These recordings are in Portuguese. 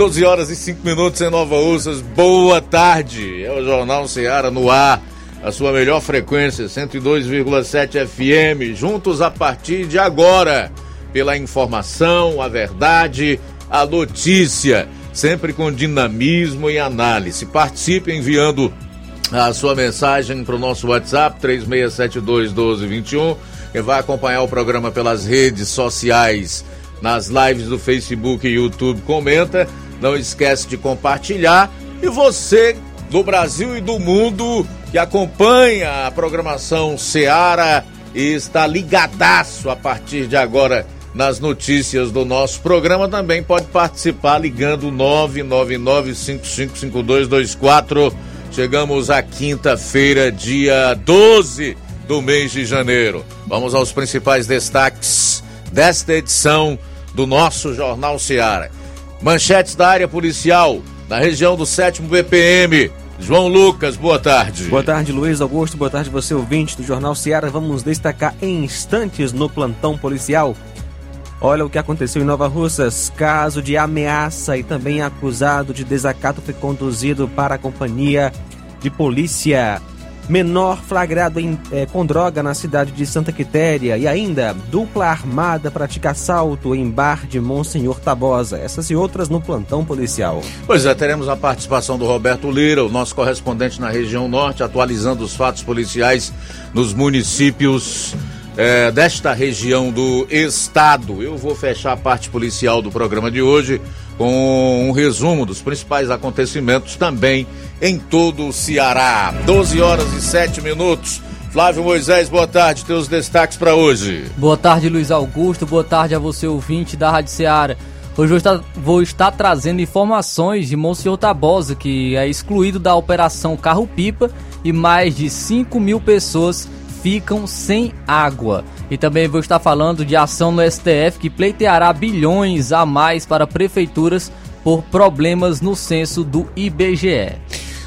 12 horas e 5 minutos em Nova Ursas. Boa tarde. É o Jornal Ceará no ar. A sua melhor frequência, 102,7 FM. Juntos a partir de agora. Pela informação, a verdade, a notícia. Sempre com dinamismo e análise. Participe enviando a sua mensagem para o nosso WhatsApp 3672 1221. Quem vai acompanhar o programa pelas redes sociais, nas lives do Facebook e YouTube, comenta não esquece de compartilhar. E você do Brasil e do mundo que acompanha a programação Seara e está ligadaço a partir de agora nas notícias do nosso programa também pode participar ligando 999555224. Chegamos à quinta-feira, dia 12 do mês de janeiro. Vamos aos principais destaques desta edição do nosso Jornal Seara. Manchetes da área policial, na região do 7 BPM. João Lucas, boa tarde. Boa tarde, Luiz Augusto. Boa tarde, você ouvinte do Jornal Seara. Vamos destacar em instantes no plantão policial. Olha o que aconteceu em Nova Russas. Caso de ameaça e também acusado de desacato foi conduzido para a companhia de polícia menor flagrado em, é, com droga na cidade de Santa Quitéria e ainda dupla armada pratica assalto em bar de Monsenhor Tabosa. Essas e outras no plantão policial. Pois é, teremos a participação do Roberto Lira, o nosso correspondente na região norte, atualizando os fatos policiais nos municípios é, desta região do estado. Eu vou fechar a parte policial do programa de hoje com um resumo dos principais acontecimentos também em todo o Ceará. 12 horas e 7 minutos. Flávio Moisés, boa tarde. Teus destaques para hoje. Boa tarde, Luiz Augusto. Boa tarde a você, ouvinte da Rádio Ceará. Hoje eu estar, vou estar trazendo informações de Monsenhor Tabosa, que é excluído da operação Carro-Pipa e mais de 5 mil pessoas ficam sem água. E também vou estar falando de ação no STF que pleiteará bilhões a mais para prefeituras por problemas no censo do IBGE.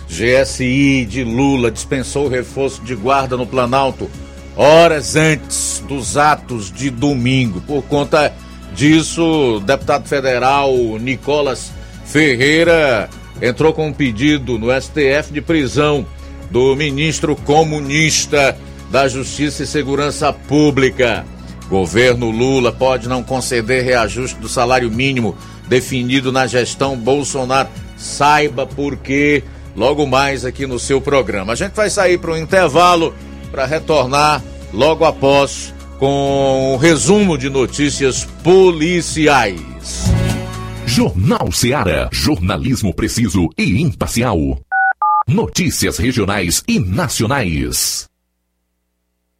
GSI de Lula dispensou o reforço de guarda no Planalto horas antes dos atos de domingo. Por conta disso, o deputado federal Nicolas Ferreira entrou com um pedido no STF de prisão do ministro comunista da Justiça e Segurança Pública. Governo Lula pode não conceder reajuste do salário mínimo definido na gestão Bolsonaro. Saiba por quê logo mais aqui no seu programa. A gente vai sair para um intervalo para retornar logo após com um resumo de notícias policiais. Jornal Seara. Jornalismo preciso e imparcial. Notícias regionais e nacionais.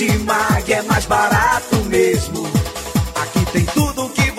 No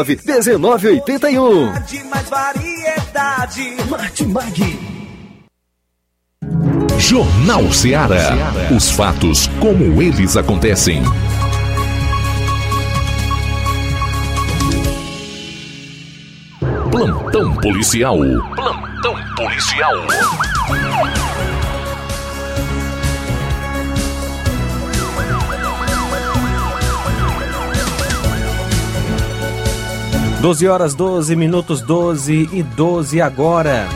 1981. De mais variedade. Martimag. Jornal Ceará. Os fatos como eles acontecem. Plantão policial. Plantão policial. Doze horas, 12 minutos, 12 e 12 agora.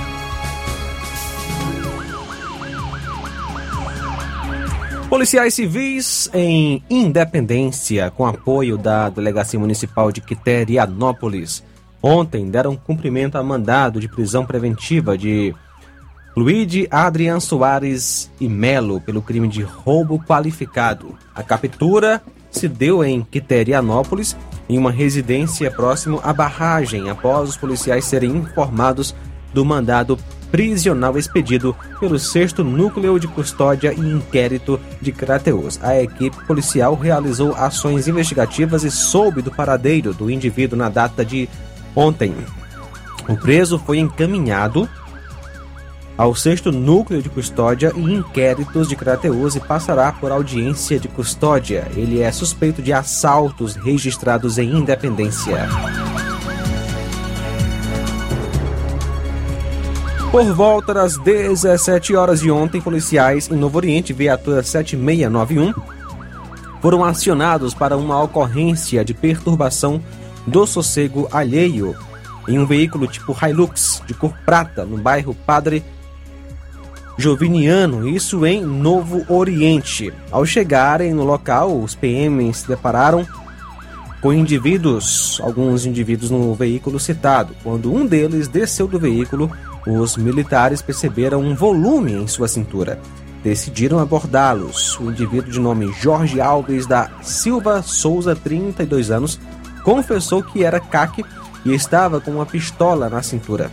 Policiais civis em Independência, com apoio da Delegacia Municipal de Quiterianópolis, ontem deram cumprimento a mandado de prisão preventiva de Luíde Adrian Soares e Melo pelo crime de roubo qualificado. A captura se deu em Quiterianópolis, em uma residência próximo à barragem, após os policiais serem informados do mandado prisional expedido pelo 6 Núcleo de Custódia e Inquérito de Crateus. A equipe policial realizou ações investigativas e soube do paradeiro do indivíduo na data de ontem. O preso foi encaminhado ao 6 Núcleo de Custódia e Inquéritos de Crateus e passará por audiência de custódia. Ele é suspeito de assaltos registrados em Independência. Por volta das 17 horas de ontem, policiais em Novo Oriente, viatura 7691, foram acionados para uma ocorrência de perturbação do sossego alheio em um veículo tipo Hilux de cor prata no bairro Padre Joviniano, isso em Novo Oriente. Ao chegarem no local, os PMs se depararam com indivíduos, alguns indivíduos no veículo citado. Quando um deles desceu do veículo, os militares perceberam um volume em sua cintura. Decidiram abordá-los. O indivíduo de nome Jorge Alves da Silva Souza, 32 anos, confessou que era CAC e estava com uma pistola na cintura.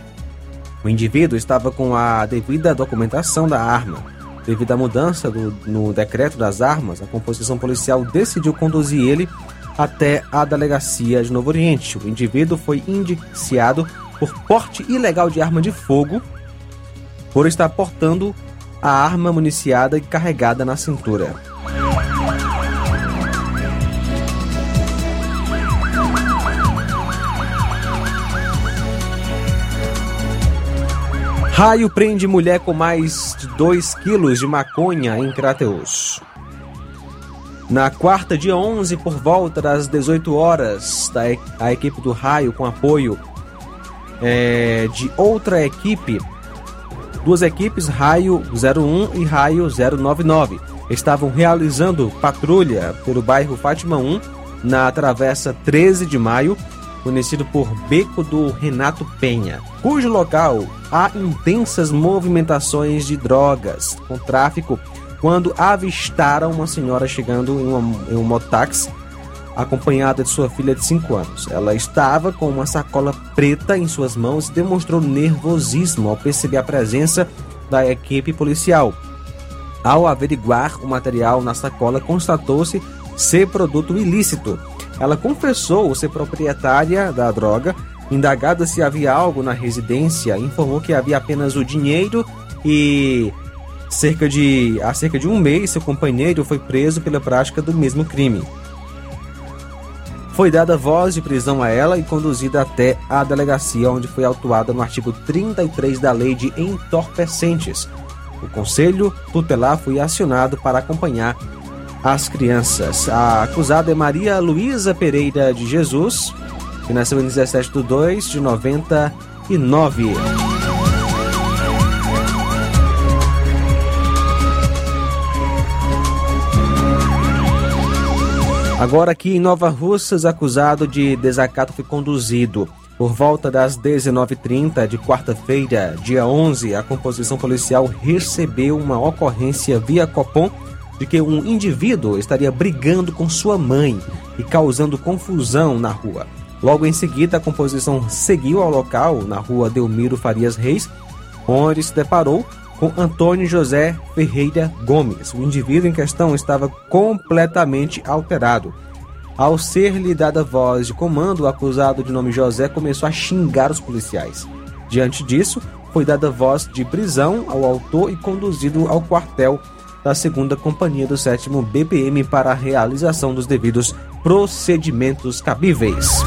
O indivíduo estava com a devida documentação da arma. Devido à mudança do, no decreto das armas, a composição policial decidiu conduzir ele até a delegacia de Novo Oriente. O indivíduo foi indiciado por porte ilegal de arma de fogo por estar portando a arma municiada e carregada na cintura. Raio prende mulher com mais de 2 quilos de maconha em Crateus. Na quarta, dia 11, por volta das 18 horas, a equipe do Raio, com apoio é, de outra equipe, duas equipes, Raio 01 e Raio 099, estavam realizando patrulha pelo bairro Fátima 1, na travessa 13 de maio, conhecido por Beco do Renato Penha, cujo local há intensas movimentações de drogas com tráfico quando avistaram uma senhora chegando em, uma, em um mototáxi acompanhada de sua filha de 5 anos. Ela estava com uma sacola preta em suas mãos e demonstrou nervosismo ao perceber a presença da equipe policial. Ao averiguar o material na sacola, constatou-se ser produto ilícito. Ela confessou ser proprietária da droga. Indagada se havia algo na residência, informou que havia apenas o dinheiro e cerca de há cerca de um mês seu companheiro foi preso pela prática do mesmo crime. Foi dada voz de prisão a ela e conduzida até a delegacia, onde foi autuada no artigo 33 da Lei de Entorpecentes. O Conselho Tutelar foi acionado para acompanhar as crianças. A acusada é Maria Luísa Pereira de Jesus, que nasceu em 17 de 2 de 99. Agora aqui em Nova Russas, acusado de desacato foi conduzido. Por volta das 19h30 de quarta-feira, dia 11, a composição policial recebeu uma ocorrência via Copom de que um indivíduo estaria brigando com sua mãe e causando confusão na rua. Logo em seguida, a composição seguiu ao local, na rua Delmiro Farias Reis, onde se deparou com Antônio José Ferreira Gomes. O indivíduo em questão estava completamente alterado. Ao ser-lhe dada voz de comando, o acusado de nome José começou a xingar os policiais. Diante disso, foi dada voz de prisão ao autor e conduzido ao quartel da segunda companhia do sétimo BPM para a realização dos devidos procedimentos cabíveis.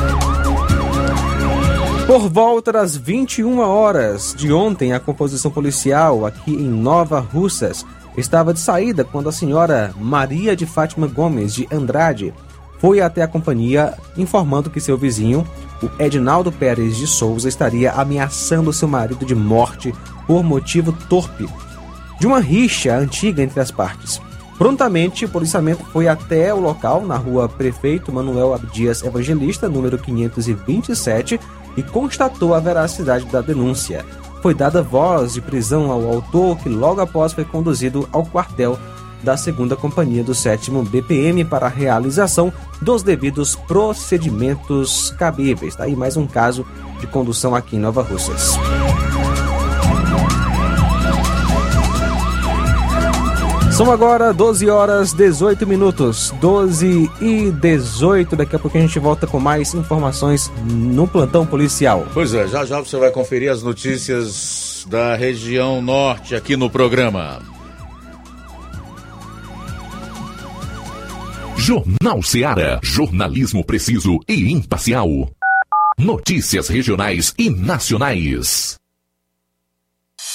Por volta das 21 horas de ontem, a composição policial aqui em Nova Russas estava de saída quando a senhora Maria de Fátima Gomes de Andrade foi até a companhia informando que seu vizinho, o Edinaldo Pérez de Souza, estaria ameaçando seu marido de morte por motivo torpe de uma rixa antiga entre as partes. Prontamente, o policiamento foi até o local, na rua Prefeito Manuel Abdias Evangelista, número 527, e constatou a veracidade da denúncia. Foi dada voz de prisão ao autor, que logo após foi conduzido ao quartel da segunda companhia do sétimo BPM para a realização dos devidos procedimentos cabíveis. Está aí mais um caso de condução aqui em Nova Russas. São agora 12 horas 18 minutos. 12 e 18. Daqui a pouco a gente volta com mais informações no plantão policial. Pois é, já já você vai conferir as notícias da região norte aqui no programa. Jornal Seara. Jornalismo preciso e imparcial. Notícias regionais e nacionais.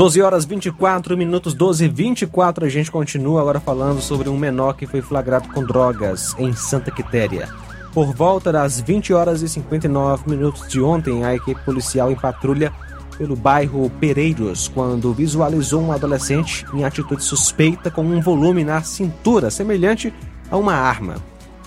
Doze horas 24 minutos, 12 e 24 a gente continua agora falando sobre um menor que foi flagrado com drogas em Santa Quitéria. Por volta das 20 horas e 59 minutos de ontem, a equipe policial em patrulha pelo bairro Pereiros quando visualizou um adolescente em atitude suspeita com um volume na cintura semelhante a uma arma.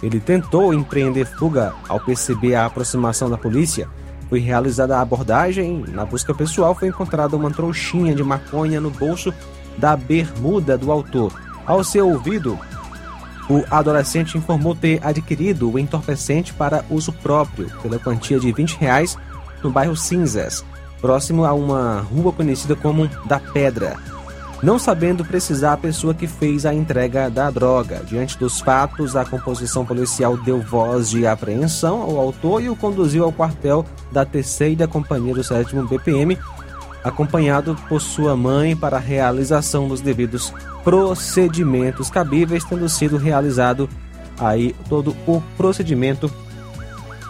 Ele tentou empreender fuga ao perceber a aproximação da polícia. Foi realizada a abordagem. Na busca pessoal foi encontrada uma trouxinha de maconha no bolso da bermuda do autor. Ao ser ouvido, o adolescente informou ter adquirido o entorpecente para uso próprio pela quantia de 20 reais no bairro Cinzas, próximo a uma rua conhecida como da Pedra. Não sabendo precisar a pessoa que fez a entrega da droga. Diante dos fatos, a composição policial deu voz de apreensão ao autor e o conduziu ao quartel da terceira companhia do 7 BPM, acompanhado por sua mãe para a realização dos devidos procedimentos cabíveis, tendo sido realizado aí todo o procedimento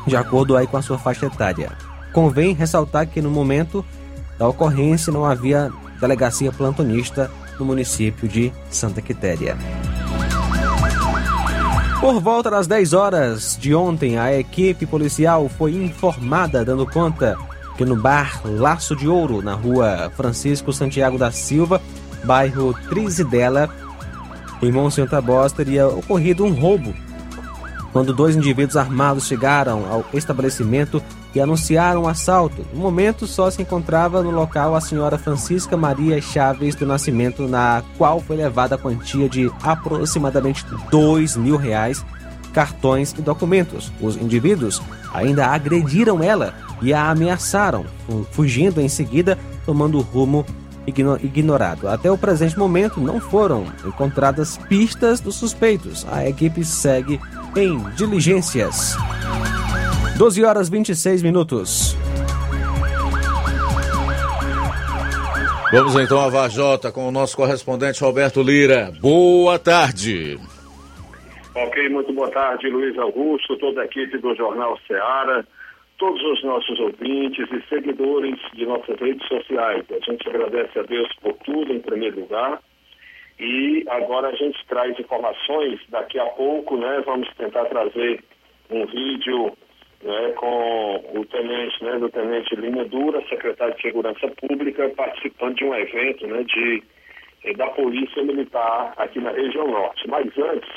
de acordo aí com a sua faixa etária. Convém ressaltar que no momento da ocorrência não havia delegacia plantonista no município de Santa Quitéria. Por volta das 10 horas de ontem, a equipe policial foi informada, dando conta que no bar Laço de Ouro, na rua Francisco Santiago da Silva, bairro Trizidela, em Monsenhor Tabós, teria ocorrido um roubo. Quando dois indivíduos armados chegaram ao estabelecimento e anunciaram um assalto. No momento, só se encontrava no local a senhora Francisca Maria Chaves do Nascimento, na qual foi levada a quantia de aproximadamente dois mil reais, cartões e documentos. Os indivíduos ainda agrediram ela e a ameaçaram, fugindo em seguida, tomando rumo ignorado. Até o presente momento não foram encontradas pistas dos suspeitos. A equipe segue em diligências. 12 horas 26 minutos. Vamos então a Vajota com o nosso correspondente Roberto Lira. Boa tarde. Ok, muito boa tarde, Luiz Augusto, toda a equipe do Jornal Ceará, todos os nossos ouvintes e seguidores de nossas redes sociais. A gente agradece a Deus por tudo, em primeiro lugar. E agora a gente traz informações. Daqui a pouco, né, vamos tentar trazer um vídeo né, com o tenente, né, do tenente Lima Dura, secretário de Segurança Pública, participando de um evento né, de, eh, da Polícia Militar aqui na região norte. Mas antes,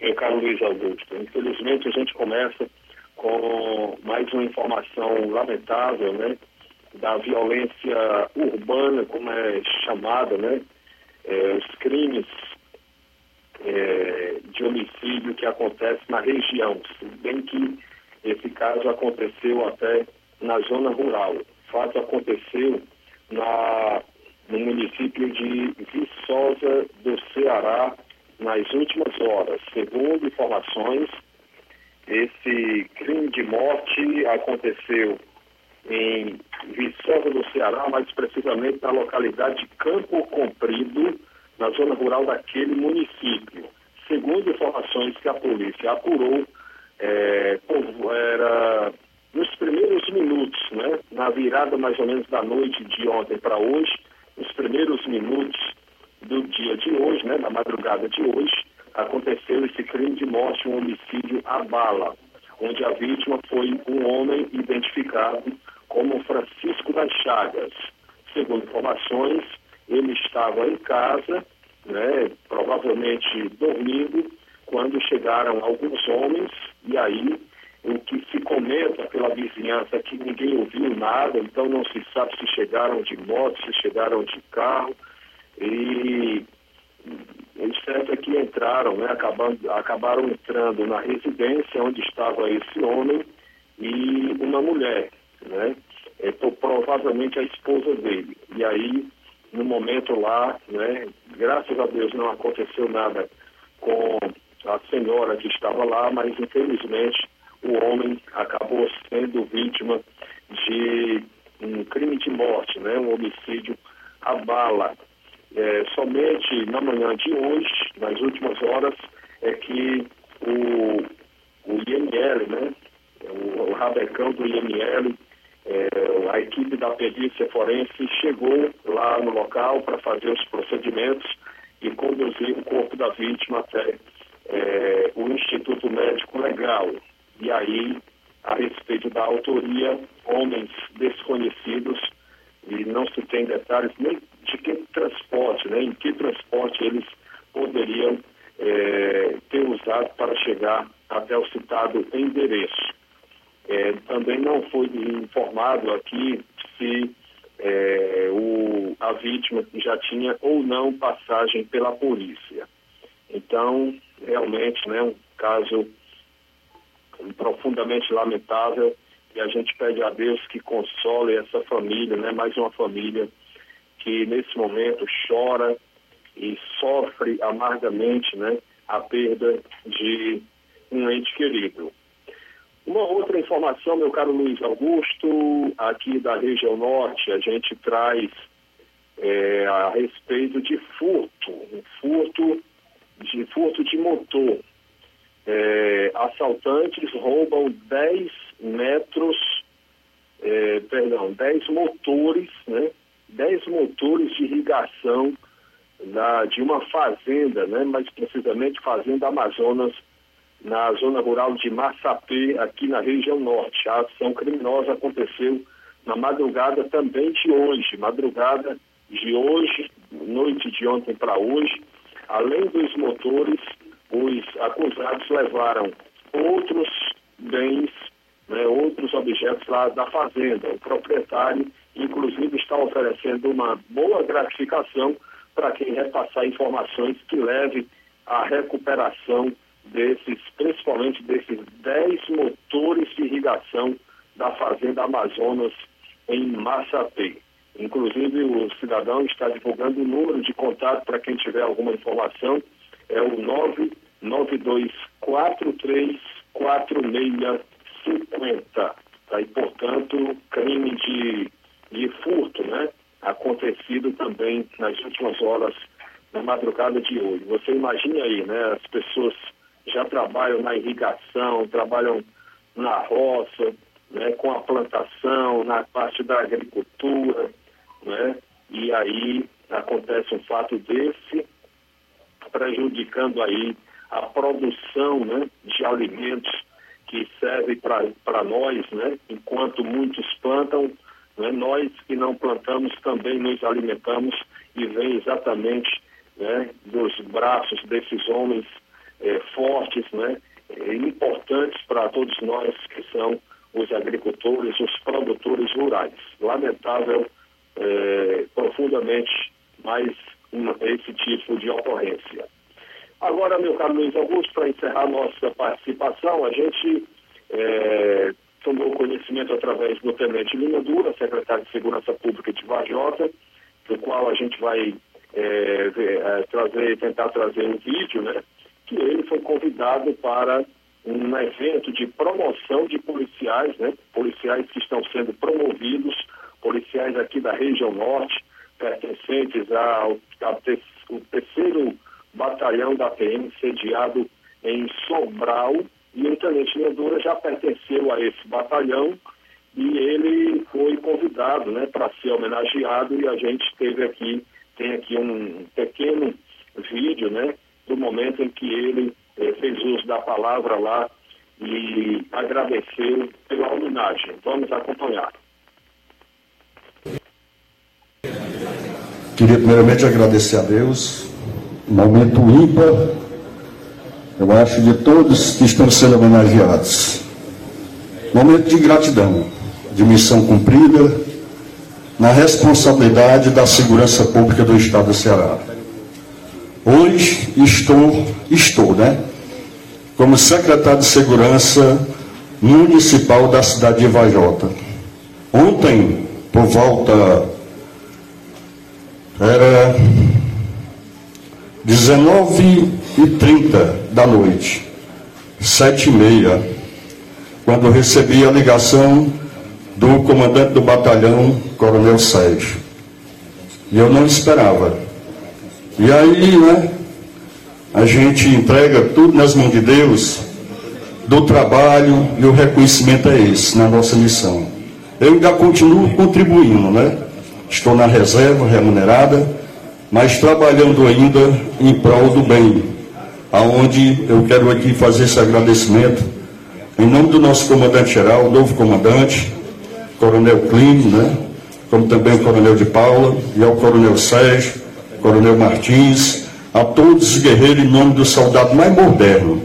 meu caro Luiz Augusto, infelizmente a gente começa com mais uma informação lamentável, né, da violência urbana, como é chamada, né, eh, os crimes eh, de homicídio que acontecem na região, se bem que esse caso aconteceu até na zona rural. O fato aconteceu na, no município de Viçosa do Ceará nas últimas horas. Segundo informações, esse crime de morte aconteceu em Viçosa do Ceará, mais precisamente na localidade de Campo Comprido, na zona rural daquele município. Segundo informações que a polícia apurou, é, era nos primeiros minutos, né, na virada mais ou menos da noite de ontem para hoje, nos primeiros minutos do dia de hoje, né, da madrugada de hoje, aconteceu esse crime de morte, um homicídio à bala, onde a vítima foi um homem identificado como Francisco das Chagas. Segundo informações, ele estava em casa, né, provavelmente dormindo, quando chegaram alguns homens, e aí o que se comenta pela vizinhança é que ninguém ouviu nada, então não se sabe se chegaram de moto, se chegaram de carro, e o certo é que entraram, né, acabando, acabaram entrando na residência onde estava esse homem e uma mulher, né, é, provavelmente a esposa dele. E aí, no momento lá, né, graças a Deus não aconteceu nada com a senhora que estava lá, mas infelizmente o homem acabou sendo vítima de um crime de morte, né, um homicídio à bala. É, somente na manhã de hoje, nas últimas horas, é que o, o IML, né, o, o rabecão do IML, é, a equipe da perícia forense chegou lá no local para fazer os procedimentos e conduzir o corpo da vítima até é, o Instituto Médico Legal. E aí, a respeito da autoria, homens desconhecidos, e não se tem detalhes nem de que transporte, né, em que transporte eles poderiam é, ter usado para chegar até o citado endereço. É, também não foi informado aqui se é, o, a vítima já tinha ou não passagem pela polícia. Então, realmente, né, um caso profundamente lamentável e a gente pede a Deus que console essa família, né, mais uma família que nesse momento chora e sofre amargamente, né, a perda de um ente querido. Uma outra informação, meu caro Luiz Augusto, aqui da região norte, a gente traz é, a respeito de furto, um furto de furto de motor. É, assaltantes roubam 10 metros é, perdão, 10 motores, né? 10 motores de irrigação da, de uma fazenda, né? mais precisamente Fazenda Amazonas, na zona rural de Massapê, aqui na região norte. A ação criminosa aconteceu na madrugada também de hoje, madrugada de hoje, noite de ontem para hoje. Além dos motores, os acusados levaram outros bens, né, outros objetos lá da fazenda. O proprietário, inclusive, está oferecendo uma boa gratificação para quem repassar informações que leve à recuperação desses, principalmente desses 10 motores de irrigação da Fazenda Amazonas em Massapê. Inclusive, o cidadão está divulgando o número de contato para quem tiver alguma informação, é o 992434650. Tá? E, portanto, crime de, de furto, né? Acontecido também nas últimas horas na madrugada de hoje. Você imagina aí, né? As pessoas já trabalham na irrigação, trabalham na roça, né, com a plantação, na parte da agricultura, né, e aí acontece um fato desse, prejudicando aí a produção né, de alimentos que serve para nós, né, enquanto muitos plantam, né, nós que não plantamos também nos alimentamos e vem exatamente né, dos braços desses homens é, fortes, né, é, importantes para todos nós que são os agricultores, os produtores rurais. Lamentável, é, profundamente, mais esse tipo de ocorrência. Agora, meu caro Luiz Augusto, para encerrar nossa participação, a gente é, tomou conhecimento através do Tenente Lima Dura, secretário de Segurança Pública de Vajota, do qual a gente vai é, ver, é, trazer, tentar trazer um vídeo, né? Que ele foi convidado para um evento de promoção de policiais, né? policiais que estão sendo promovidos, policiais aqui da região norte, pertencentes ao, ao terceiro batalhão da PM, sediado em Sobral, e o Tenente Medura já pertenceu a esse batalhão e ele foi convidado né, para ser homenageado e a gente teve aqui, tem aqui um pequeno vídeo, né, do momento em que ele eh, fez uso da palavra lá e agradeceu pela homenagem. Vamos acompanhar. Queria primeiramente agradecer a Deus, um momento ímpar, eu acho, de todos que estão sendo homenageados. Momento de gratidão, de missão cumprida, na responsabilidade da segurança pública do Estado do Ceará. Hoje estou, estou, né? Como secretário de Segurança Municipal da cidade de Vajota. Ontem, por volta, era 19 e 30 da noite, sete e meia, quando recebi a ligação do comandante do batalhão, Coronel Sérgio. E eu não esperava. E aí, né, a gente entrega tudo nas mãos de Deus, do trabalho e o reconhecimento é esse, na nossa missão. Eu ainda continuo contribuindo, né? Estou na reserva remunerada, mas trabalhando ainda em prol do bem, aonde eu quero aqui fazer esse agradecimento em nome do nosso comandante-geral, novo comandante, Coronel Clínio, né? Como também o Coronel de Paula e ao Coronel Sérgio, Coronel Martins, a todos os guerreiros em nome do soldado mais moderno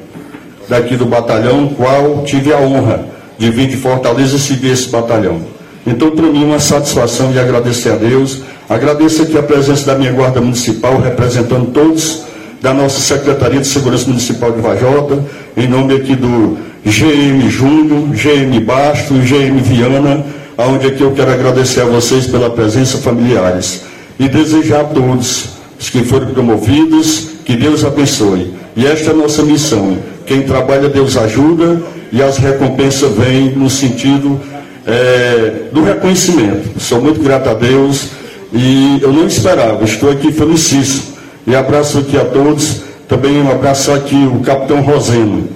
daqui do batalhão, qual tive a honra de vir de Fortaleza seguir esse batalhão. Então, para mim, uma satisfação de agradecer a Deus. Agradeço aqui a presença da minha Guarda Municipal, representando todos da nossa Secretaria de Segurança Municipal de Vajota, em nome aqui do GM Júnior, GM Basto, GM Viana, aonde aqui eu quero agradecer a vocês pela presença familiares e desejar a todos os que foram promovidos que Deus abençoe. E esta é a nossa missão. Quem trabalha, Deus ajuda e as recompensas vêm no sentido é, do reconhecimento. Sou muito grato a Deus e eu não esperava, estou aqui felicíssimo. E abraço aqui a todos. Também um abraço aqui o capitão Roseno.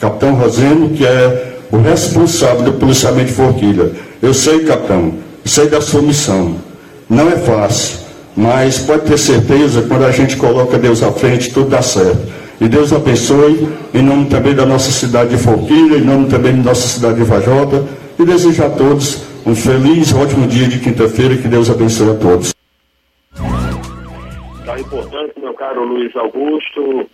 Capitão Roseno, que é o responsável do policiamento de Forquilha. Eu sei, capitão, sei da sua missão. Não é fácil, mas pode ter certeza, quando a gente coloca Deus à frente, tudo dá certo. E Deus abençoe, em nome também da nossa cidade de Forquilha, em nome também da nossa cidade de Vajota, e desejo a todos um feliz ótimo dia de quinta-feira, que Deus abençoe a todos. Tá importante, meu caro Luiz Augusto,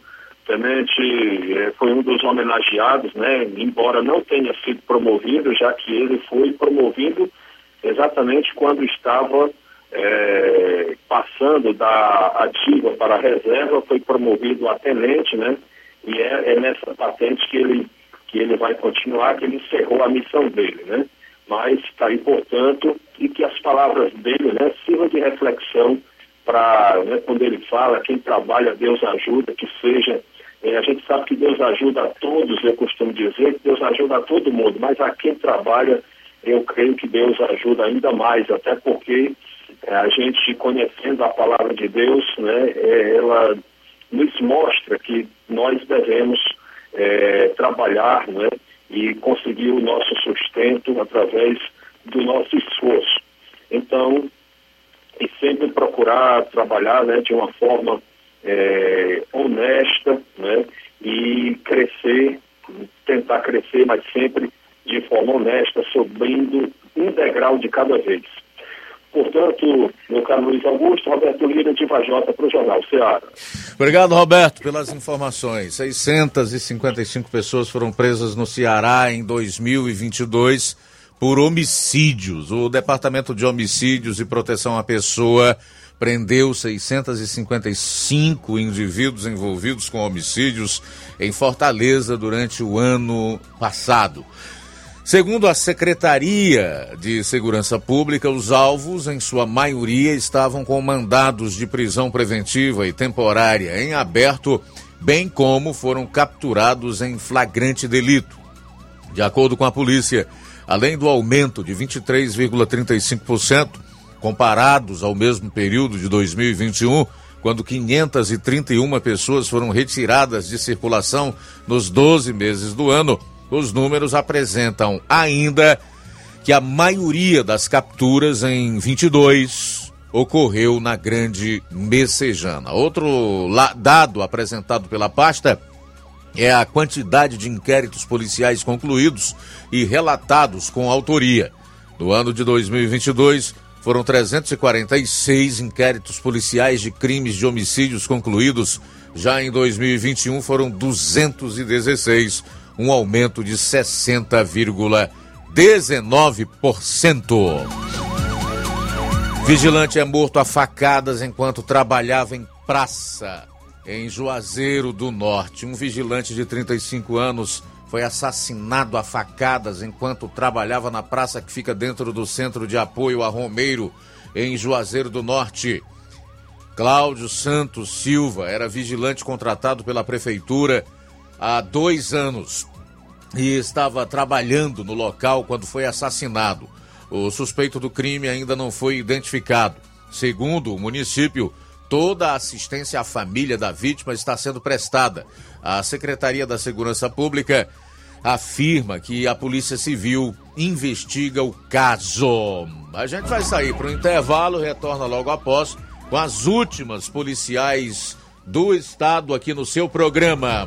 Tenente eh, foi um dos homenageados, né? Embora não tenha sido promovido, já que ele foi promovido exatamente quando estava eh, passando da ativa para a reserva, foi promovido a tenente, né? E é, é nessa patente que ele que ele vai continuar, que ele encerrou a missão dele, né? Mas está aí, portanto, e que as palavras dele, né, sirvam de reflexão para, né, quando ele fala, quem trabalha, Deus ajuda, que seja é, a gente sabe que Deus ajuda a todos, eu costumo dizer que Deus ajuda a todo mundo, mas a quem trabalha, eu creio que Deus ajuda ainda mais, até porque é, a gente conhecendo a palavra de Deus, né, é, ela nos mostra que nós devemos é, trabalhar né, e conseguir o nosso sustento através do nosso esforço. Então, e sempre procurar trabalhar né, de uma forma é, honesta né, e crescer, tentar crescer, mas sempre de forma honesta, subindo um degrau de cada vez. Portanto, meu caro Luiz Augusto, Roberto Lira de Vajota para o Jornal Ceará. Obrigado, Roberto, pelas informações. 655 pessoas foram presas no Ceará em 2022 por homicídios. O Departamento de Homicídios e Proteção à Pessoa prendeu 655 indivíduos envolvidos com homicídios em Fortaleza durante o ano passado. Segundo a Secretaria de Segurança Pública, os alvos, em sua maioria, estavam com mandados de prisão preventiva e temporária em aberto, bem como foram capturados em flagrante delito. De acordo com a polícia, além do aumento de 23,35%, comparados ao mesmo período de 2021, quando 531 pessoas foram retiradas de circulação nos 12 meses do ano, os números apresentam ainda que a maioria das capturas em 22 ocorreu na Grande Messejana. Outro dado apresentado pela pasta é a quantidade de inquéritos policiais concluídos e relatados com autoria. No ano de 2022, foram 346 inquéritos policiais de crimes de homicídios concluídos. Já em 2021 foram 216 um aumento de 60,19%. Vigilante é morto a facadas enquanto trabalhava em praça em Juazeiro do Norte. Um vigilante de 35 anos foi assassinado a facadas enquanto trabalhava na praça que fica dentro do Centro de Apoio a Romeiro, em Juazeiro do Norte. Cláudio Santos Silva era vigilante contratado pela prefeitura há dois anos e estava trabalhando no local quando foi assassinado. O suspeito do crime ainda não foi identificado. Segundo o município, toda a assistência à família da vítima está sendo prestada. A Secretaria da Segurança Pública afirma que a Polícia Civil investiga o caso. A gente vai sair para o intervalo, retorna logo após com as últimas policiais do estado aqui no seu programa.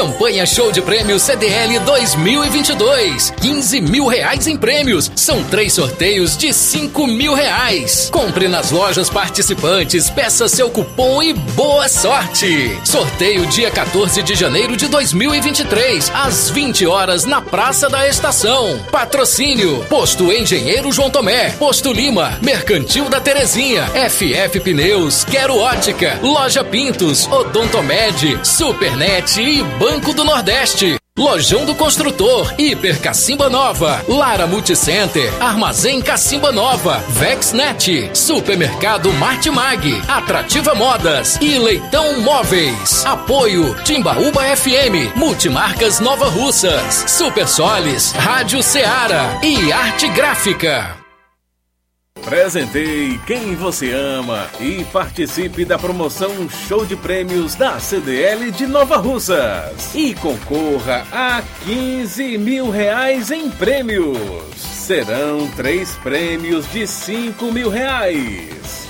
Campanha Show de Prêmios CDL 2022. 15 mil reais em prêmios. São três sorteios de 5 mil reais. Compre nas lojas participantes, peça seu cupom e boa sorte. Sorteio dia 14 de janeiro de 2023, às 20 horas na Praça da Estação. Patrocínio: Posto Engenheiro João Tomé, Posto Lima, Mercantil da Terezinha, FF Pneus, Quero Ótica, Loja Pintos, Odontomed, Supernet e Banco do Nordeste. Lojão do Construtor, Hiper Cacimba Nova, Lara Multicenter, Armazém Cacimba Nova, Vexnet, Supermercado Martimag, Atrativa Modas e Leitão Móveis. Apoio Timbaúba FM, Multimarcas Nova Russas, Super Solis, Rádio Ceará e Arte Gráfica. Presenteie quem você ama e participe da promoção Show de Prêmios da CDL de Nova Russas. E concorra a 15 mil reais em prêmios. Serão três prêmios de 5 mil reais.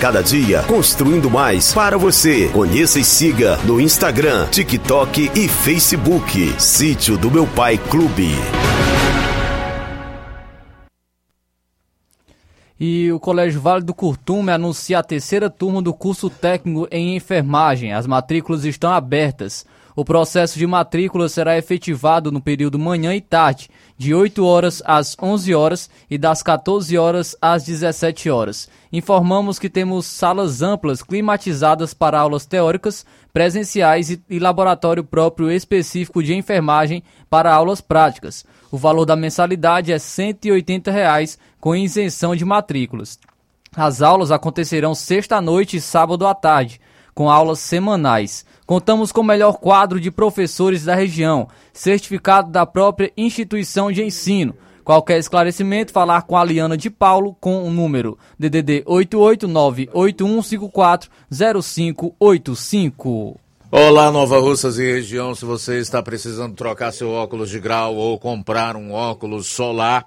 cada dia, construindo mais para você. Conheça e siga no Instagram, TikTok e Facebook. Sítio do Meu Pai Clube. E o Colégio Vale do Curtume anuncia a terceira turma do curso técnico em enfermagem. As matrículas estão abertas. O processo de matrícula será efetivado no período manhã e tarde, de 8 horas às 11 horas e das 14 horas às 17 horas. Informamos que temos salas amplas climatizadas para aulas teóricas, presenciais e, laboratório próprio específico de enfermagem para aulas práticas. O valor da mensalidade é 180 reais, com isenção de matrículas. As aulas acontecerão sexta-noite e sábado à tarde, com aulas semanais. Contamos com o melhor quadro de professores da região, certificado da própria instituição de ensino. Qualquer esclarecimento, falar com a Liana de Paulo com o número DDD 889-8154-0585. Olá, Nova Russas e região. Se você está precisando trocar seu óculos de grau ou comprar um óculos solar,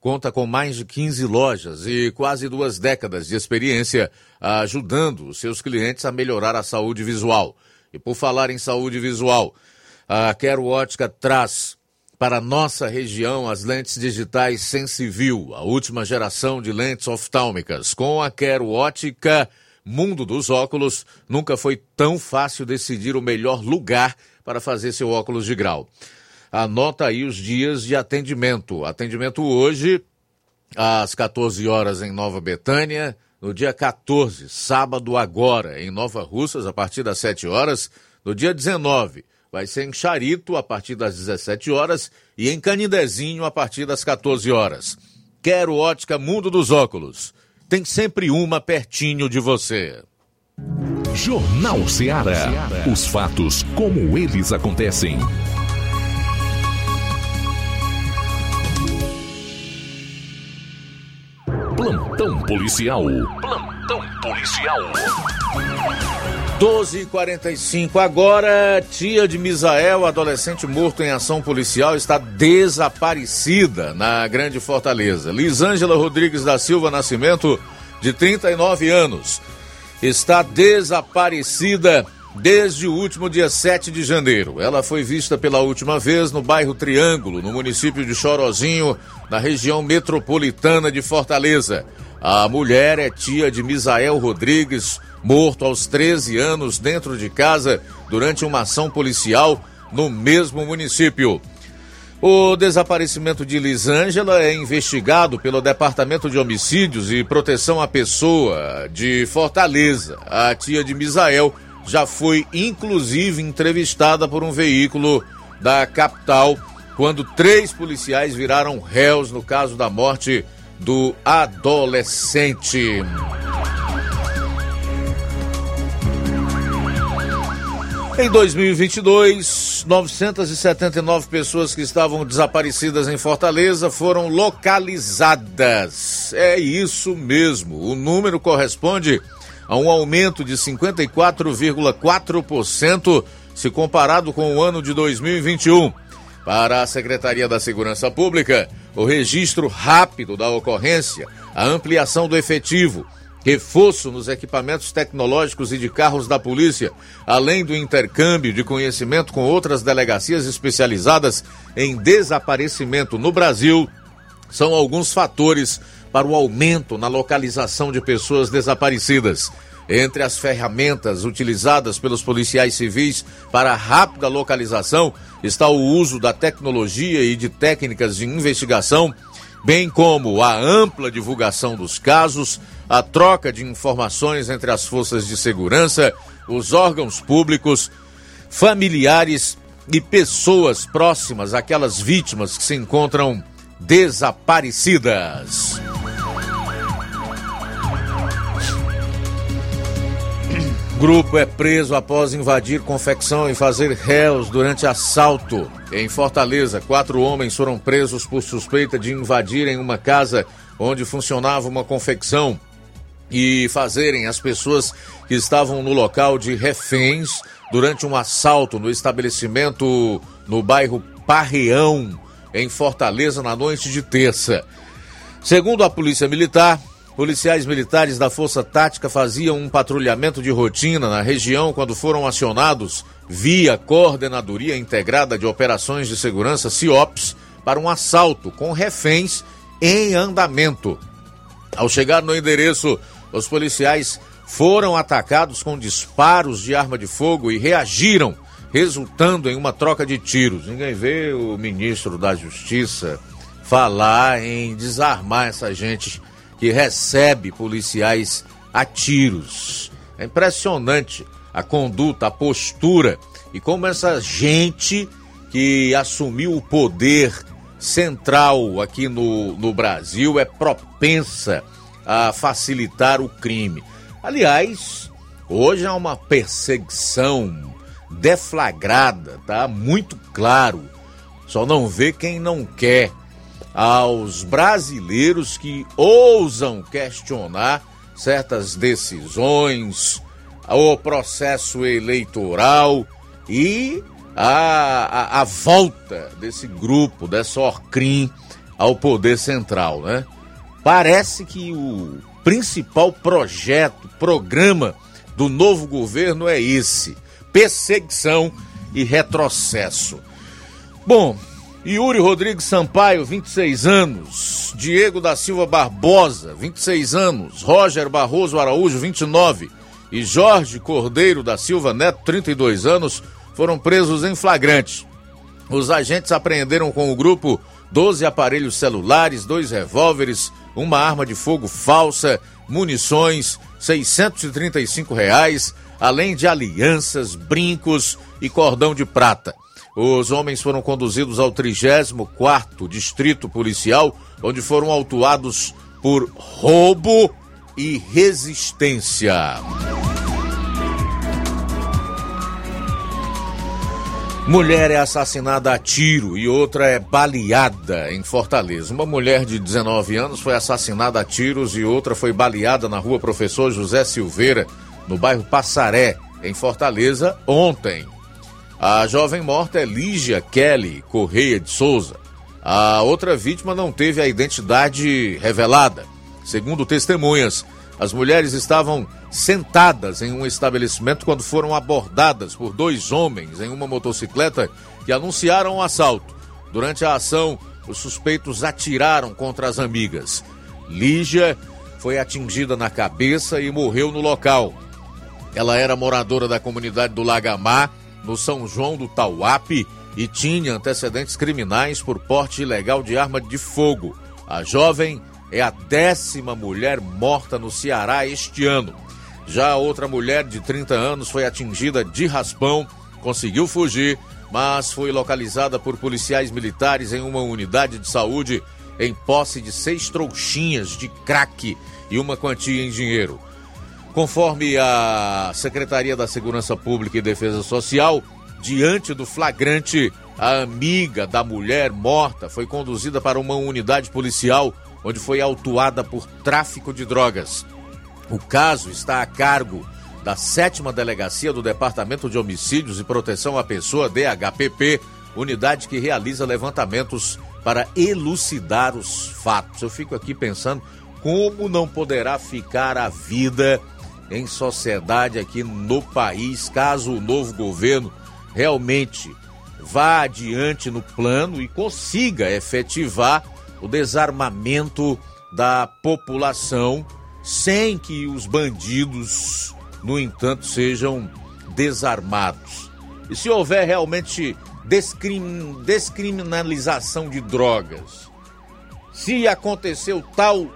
conta com mais de 15 lojas e quase duas décadas de experiência ajudando seus clientes a melhorar a saúde visual. E por falar em saúde visual, a Quero Ótica traz para nossa região as lentes digitais Sensiview, a última geração de lentes oftálmicas. Com a Quero Ótica Mundo dos Óculos, nunca foi tão fácil decidir o melhor lugar para fazer seu óculos de grau. Anota aí os dias de atendimento. Atendimento hoje, às 14 horas em Nova Betânia. No dia 14, sábado agora, em Nova Russas, a partir das 7 horas. No dia 19, vai ser em Charito, a partir das 17 horas. E em Canidezinho, a partir das 14 horas. Quero ótica Mundo dos Óculos. Tem sempre uma pertinho de você. Jornal Ceará. Os fatos como eles acontecem. Plantão policial. Plantão policial. 12h45 agora, tia de Misael, adolescente morto em ação policial, está desaparecida na Grande Fortaleza. Lisângela Rodrigues da Silva Nascimento, de 39 anos, está desaparecida desde o último dia 7 de janeiro. Ela foi vista pela última vez no bairro Triângulo, no município de Chorozinho, na região metropolitana de Fortaleza. A mulher é tia de Misael Rodrigues, morto aos 13 anos dentro de casa durante uma ação policial no mesmo município. O desaparecimento de Lisângela é investigado pelo Departamento de Homicídios e Proteção à Pessoa de Fortaleza. A tia de Misael já foi inclusive entrevistada por um veículo da capital quando três policiais viraram réus no caso da morte do adolescente. Em 2022, 979 pessoas que estavam desaparecidas em Fortaleza foram localizadas. É isso mesmo. O número corresponde a um aumento de 54,4% se comparado com o ano de 2021. Para a Secretaria da Segurança Pública, o registro rápido da ocorrência, a ampliação do efetivo, reforço nos equipamentos tecnológicos e de carros da polícia, além do intercâmbio de conhecimento com outras delegacias especializadas em desaparecimento no Brasil, são alguns fatores para o aumento na localização de pessoas desaparecidas. Entre as ferramentas utilizadas pelos policiais civis para a rápida localização está o uso da tecnologia e de técnicas de investigação, bem como a ampla divulgação dos casos, a troca de informações entre as forças de segurança, os órgãos públicos, familiares e pessoas próximas àquelas vítimas que se encontram desaparecidas. Grupo é preso após invadir confecção e fazer réus durante assalto. Em Fortaleza, quatro homens foram presos por suspeita de invadirem uma casa onde funcionava uma confecção e fazerem as pessoas que estavam no local de reféns durante um assalto no estabelecimento no bairro Parreão, em Fortaleza, na noite de terça. Segundo a Polícia Militar, Policiais militares da Força Tática faziam um patrulhamento de rotina na região quando foram acionados via Coordenadoria Integrada de Operações de Segurança CIOPS para um assalto com reféns em andamento. Ao chegar no endereço, os policiais foram atacados com disparos de arma de fogo e reagiram, resultando em uma troca de tiros. Ninguém vê o ministro da Justiça falar em desarmar essa gente que recebe policiais a tiros. É impressionante a conduta, a postura e como essa gente que assumiu o poder central aqui no, no Brasil é propensa a facilitar o crime. Aliás, hoje há uma perseguição deflagrada, tá? Muito claro. Só não vê quem não quer aos brasileiros que ousam questionar certas decisões, o processo eleitoral e a, a, a volta desse grupo, dessa Orcrim ao poder central, né? Parece que o principal projeto, programa do novo governo é esse: perseguição e retrocesso. Bom, Yuri Rodrigues Sampaio, 26 anos. Diego da Silva Barbosa, 26 anos. Roger Barroso Araújo, 29. E Jorge Cordeiro da Silva Neto, 32 anos, foram presos em flagrante. Os agentes apreenderam com o grupo 12 aparelhos celulares, dois revólveres, uma arma de fogo falsa, munições, 635 reais, além de alianças, brincos e cordão de prata. Os homens foram conduzidos ao 34º Distrito Policial, onde foram autuados por roubo e resistência. Mulher é assassinada a tiro e outra é baleada em Fortaleza. Uma mulher de 19 anos foi assassinada a tiros e outra foi baleada na rua Professor José Silveira, no bairro Passaré, em Fortaleza, ontem. A jovem morta é Lígia Kelly Correia de Souza. A outra vítima não teve a identidade revelada. Segundo testemunhas, as mulheres estavam sentadas em um estabelecimento quando foram abordadas por dois homens em uma motocicleta que anunciaram um assalto. Durante a ação, os suspeitos atiraram contra as amigas. Lígia foi atingida na cabeça e morreu no local. Ela era moradora da comunidade do Lagamar, no São João do Tauape, e tinha antecedentes criminais por porte ilegal de arma de fogo. A jovem é a décima mulher morta no Ceará este ano. Já outra mulher de 30 anos foi atingida de raspão, conseguiu fugir, mas foi localizada por policiais militares em uma unidade de saúde em posse de seis trouxinhas de crack e uma quantia em dinheiro. Conforme a Secretaria da Segurança Pública e Defesa Social, diante do flagrante, a amiga da mulher morta foi conduzida para uma unidade policial onde foi autuada por tráfico de drogas. O caso está a cargo da sétima delegacia do Departamento de Homicídios e Proteção à Pessoa, DHPP, unidade que realiza levantamentos para elucidar os fatos. Eu fico aqui pensando como não poderá ficar a vida em sociedade aqui no país caso o novo governo realmente vá adiante no plano e consiga efetivar o desarmamento da população sem que os bandidos, no entanto, sejam desarmados. E se houver realmente descrim, descriminalização de drogas, se aconteceu tal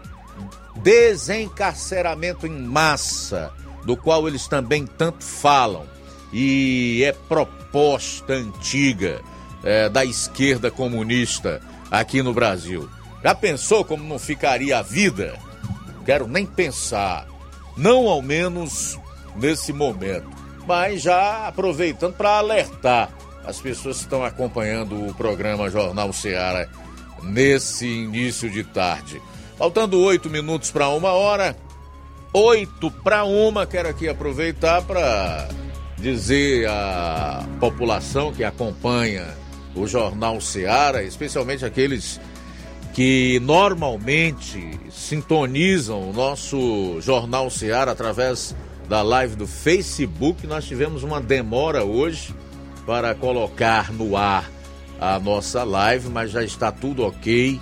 desencarceramento em massa, do qual eles também tanto falam, e é proposta antiga é, da esquerda comunista aqui no Brasil. Já pensou como não ficaria a vida? Quero nem pensar. Não ao menos nesse momento. Mas já aproveitando para alertar as pessoas que estão acompanhando o programa Jornal Ceará nesse início de tarde. Faltando oito minutos para uma hora. Oito para uma, quero aqui aproveitar para dizer à população que acompanha o Jornal Ceará, especialmente aqueles que normalmente sintonizam o nosso Jornal Ceará através da live do Facebook. Nós tivemos uma demora hoje para colocar no ar a nossa live, mas já está tudo ok.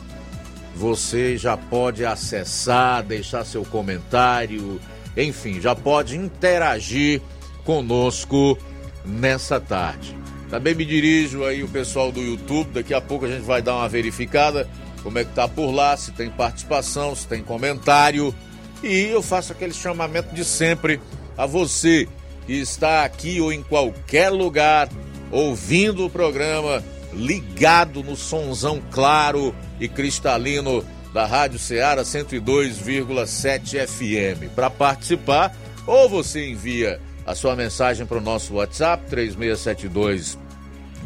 Você já pode acessar, deixar seu comentário, enfim, já pode interagir conosco nessa tarde. Também me dirijo aí o pessoal do YouTube, daqui a pouco a gente vai dar uma verificada como é que tá por lá, se tem participação, se tem comentário. E eu faço aquele chamamento de sempre a você que está aqui ou em qualquer lugar ouvindo o programa, ligado no sonzão claro e cristalino da Rádio Ceará 102,7 FM. Para participar, ou você envia a sua mensagem para o nosso WhatsApp 3672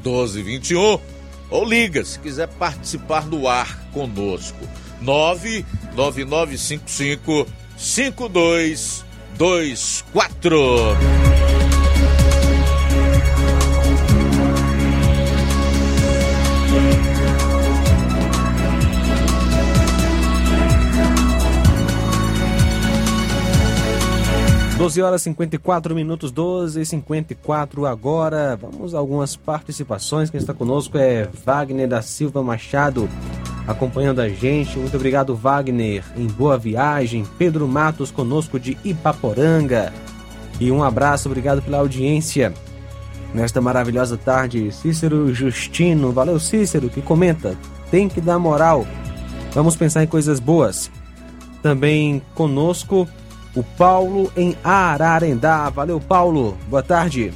1221 ou liga se quiser participar do ar conosco. 99955 5224. 12 horas 54 minutos, 12 e 54 agora. Vamos a algumas participações. Quem está conosco é Wagner da Silva Machado, acompanhando a gente. Muito obrigado, Wagner. Em boa viagem. Pedro Matos conosco de Ipaporanga. E um abraço, obrigado pela audiência. Nesta maravilhosa tarde, Cícero Justino. Valeu, Cícero, que comenta. Tem que dar moral. Vamos pensar em coisas boas. Também conosco o Paulo em Ararendá. Valeu, Paulo. Boa tarde.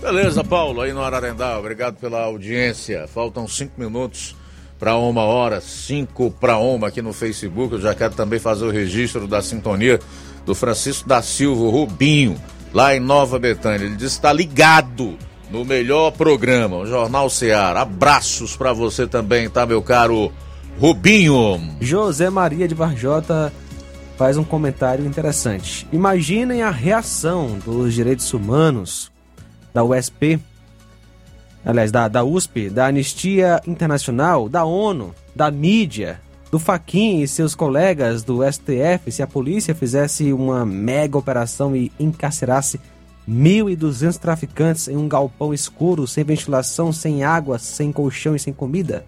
Beleza, Paulo, aí no Ararendá. Obrigado pela audiência. Faltam cinco minutos para uma hora, cinco para uma aqui no Facebook. Eu já quero também fazer o registro da sintonia do Francisco da Silva Rubinho, lá em Nova Betânia. Ele disse que está ligado no melhor programa, o Jornal Ceará. Abraços para você também, tá, meu caro Rubinho? José Maria de Varjota faz um comentário interessante. Imaginem a reação dos direitos humanos da USP, aliás, da, da USP, da Anistia Internacional, da ONU, da mídia, do Faquin e seus colegas do STF se a polícia fizesse uma mega operação e encarcerasse 1.200 traficantes em um galpão escuro, sem ventilação, sem água, sem colchão e sem comida?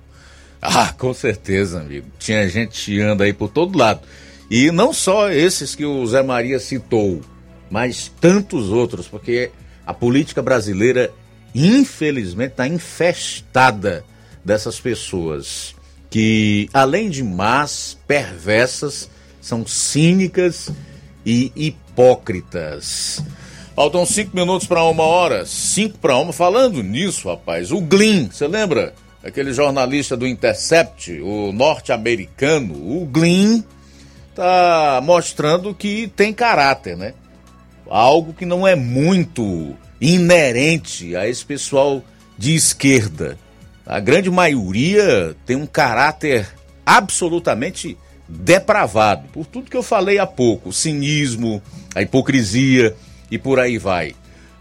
Ah, com certeza, amigo. Tinha gente chiando aí por todo lado. E não só esses que o Zé Maria citou, mas tantos outros, porque a política brasileira, infelizmente, está infestada dessas pessoas que, além de más, perversas, são cínicas e hipócritas. Faltam cinco minutos para uma hora, cinco para uma. Falando nisso, rapaz, o Glyn, você lembra? Aquele jornalista do Intercept, o norte-americano, o Glyn, tá mostrando que tem caráter, né? Algo que não é muito inerente a esse pessoal de esquerda. A grande maioria tem um caráter absolutamente depravado, por tudo que eu falei há pouco, o cinismo, a hipocrisia e por aí vai.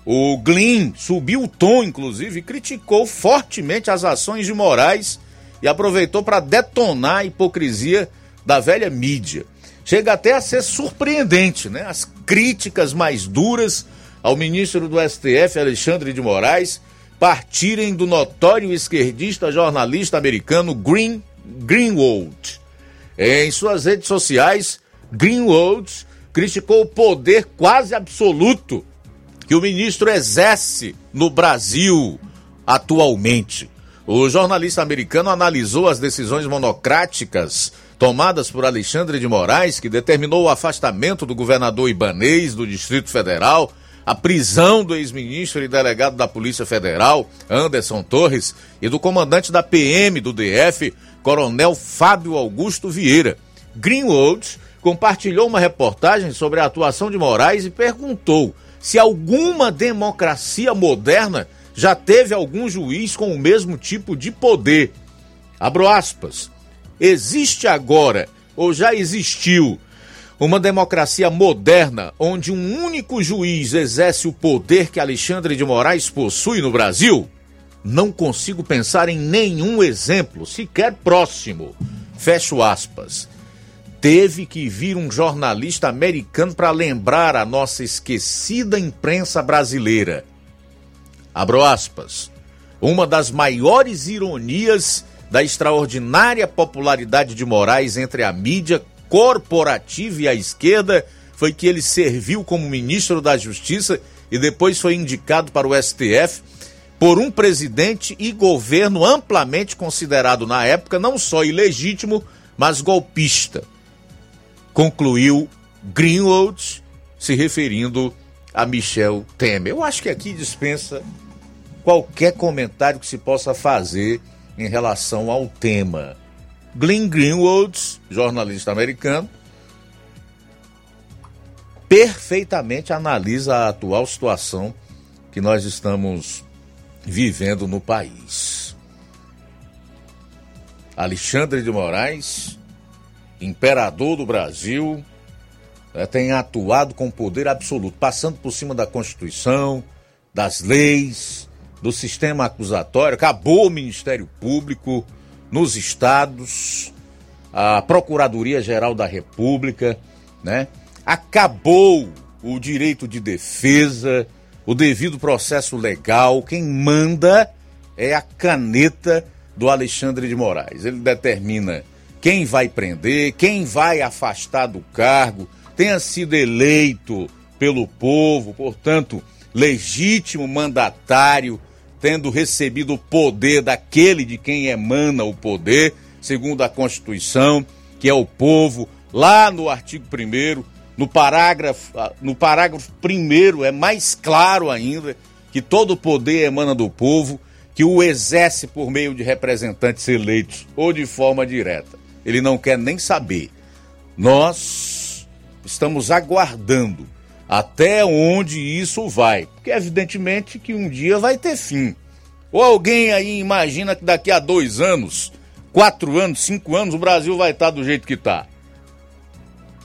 O Glyn subiu o tom, inclusive, e criticou fortemente as ações de Moraes e aproveitou para detonar a hipocrisia da velha mídia. Chega até a ser surpreendente, né? As críticas mais duras ao ministro do STF, Alexandre de Moraes, partirem do notório esquerdista jornalista americano Green Greenwald. Em suas redes sociais, Greenwald criticou o poder quase absoluto que o ministro exerce no Brasil atualmente. O jornalista americano analisou as decisões monocráticas tomadas por Alexandre de Moraes, que determinou o afastamento do governador Ibanês do Distrito Federal, a prisão do ex-ministro e delegado da Polícia Federal, Anderson Torres, e do comandante da PM do DF, Coronel Fábio Augusto Vieira. Greenwald compartilhou uma reportagem sobre a atuação de Moraes e perguntou se alguma democracia moderna já teve algum juiz com o mesmo tipo de poder. Abro aspas. Existe agora, ou já existiu, uma democracia moderna onde um único juiz exerce o poder que Alexandre de Moraes possui no Brasil? Não consigo pensar em nenhum exemplo, sequer próximo. Fecho aspas teve que vir um jornalista americano para lembrar a nossa esquecida imprensa brasileira. Abro aspas. Uma das maiores ironias da extraordinária popularidade de Moraes entre a mídia corporativa e a esquerda foi que ele serviu como ministro da Justiça e depois foi indicado para o STF por um presidente e governo amplamente considerado na época não só ilegítimo, mas golpista concluiu Greenwald, se referindo a Michel Temer. Eu acho que aqui dispensa qualquer comentário que se possa fazer em relação ao tema. Glenn Greenwald, jornalista americano, perfeitamente analisa a atual situação que nós estamos vivendo no país. Alexandre de Moraes imperador do Brasil, né, tem atuado com poder absoluto, passando por cima da Constituição, das leis, do sistema acusatório, acabou o Ministério Público nos estados, a Procuradoria-Geral da República, né? Acabou o direito de defesa, o devido processo legal, quem manda é a caneta do Alexandre de Moraes. Ele determina quem vai prender, quem vai afastar do cargo, tenha sido eleito pelo povo, portanto, legítimo mandatário, tendo recebido o poder daquele de quem emana o poder, segundo a Constituição, que é o povo, lá no artigo 1 no parágrafo, no parágrafo 1 é mais claro ainda que todo o poder emana do povo, que o exerce por meio de representantes eleitos ou de forma direta ele não quer nem saber. Nós estamos aguardando até onde isso vai. Porque evidentemente que um dia vai ter fim. Ou alguém aí imagina que daqui a dois anos, quatro anos, cinco anos, o Brasil vai estar do jeito que está.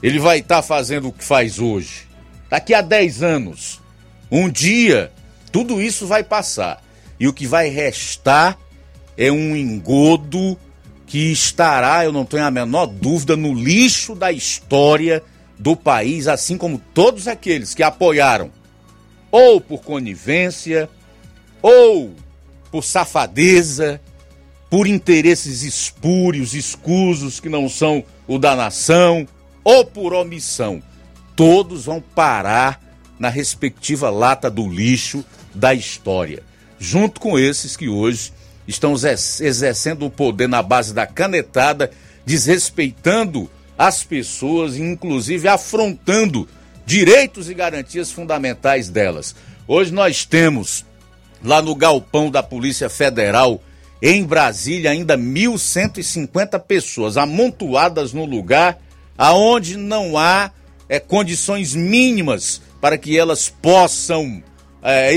Ele vai estar fazendo o que faz hoje. Daqui a dez anos, um dia, tudo isso vai passar. E o que vai restar é um engodo que estará, eu não tenho a menor dúvida, no lixo da história do país, assim como todos aqueles que apoiaram, ou por conivência, ou por safadeza, por interesses espúrios, escusos que não são o da nação, ou por omissão. Todos vão parar na respectiva lata do lixo da história, junto com esses que hoje estão exercendo o poder na base da canetada, desrespeitando as pessoas, inclusive afrontando direitos e garantias fundamentais delas. Hoje nós temos lá no galpão da Polícia Federal em Brasília ainda 1.150 pessoas amontoadas no lugar aonde não há é, condições mínimas para que elas possam é,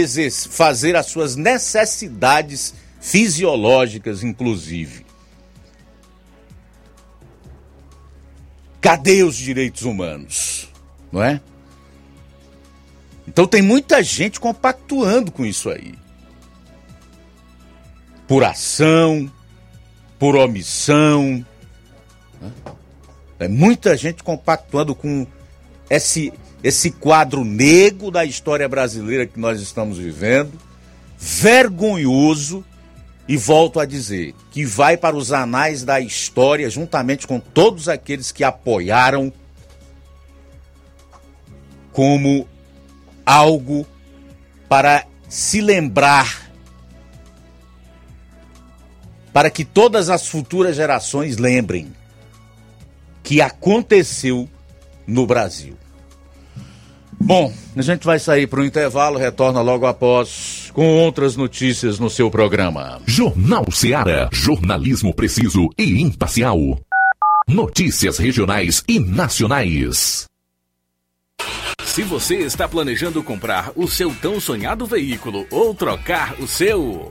fazer as suas necessidades fisiológicas, inclusive. Cadê os direitos humanos? Não é? Então tem muita gente compactuando com isso aí. Por ação, por omissão. Né? É muita gente compactuando com esse, esse quadro negro da história brasileira que nós estamos vivendo, vergonhoso, e volto a dizer que vai para os anais da história, juntamente com todos aqueles que apoiaram, como algo para se lembrar, para que todas as futuras gerações lembrem que aconteceu no Brasil. Bom, a gente vai sair para o intervalo, retorna logo após com outras notícias no seu programa. Jornal Seara. Jornalismo preciso e imparcial. Notícias regionais e nacionais. Se você está planejando comprar o seu tão sonhado veículo ou trocar o seu.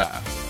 Ahora.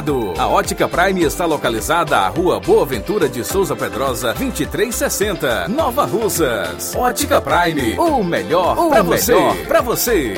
A Ótica Prime está localizada à Rua Boa Ventura de Souza Pedrosa, 2360, Nova Russas. Ótica Prime, o melhor para você. Pra você.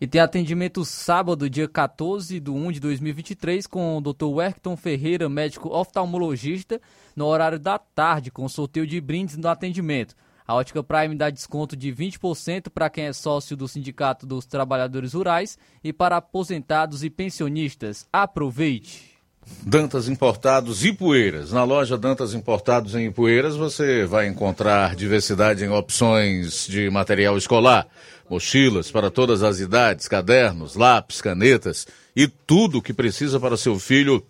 E tem atendimento sábado, dia 14 de 1 de 2023, com o Dr. Werkton Ferreira, médico oftalmologista, no horário da tarde, com sorteio de brindes no atendimento. A Ótica Prime dá desconto de 20% para quem é sócio do Sindicato dos Trabalhadores Rurais e para aposentados e pensionistas. Aproveite! Dantas Importados e Poeiras. Na loja Dantas Importados em Ipueiras você vai encontrar diversidade em opções de material escolar, mochilas para todas as idades, cadernos, lápis, canetas e tudo o que precisa para seu filho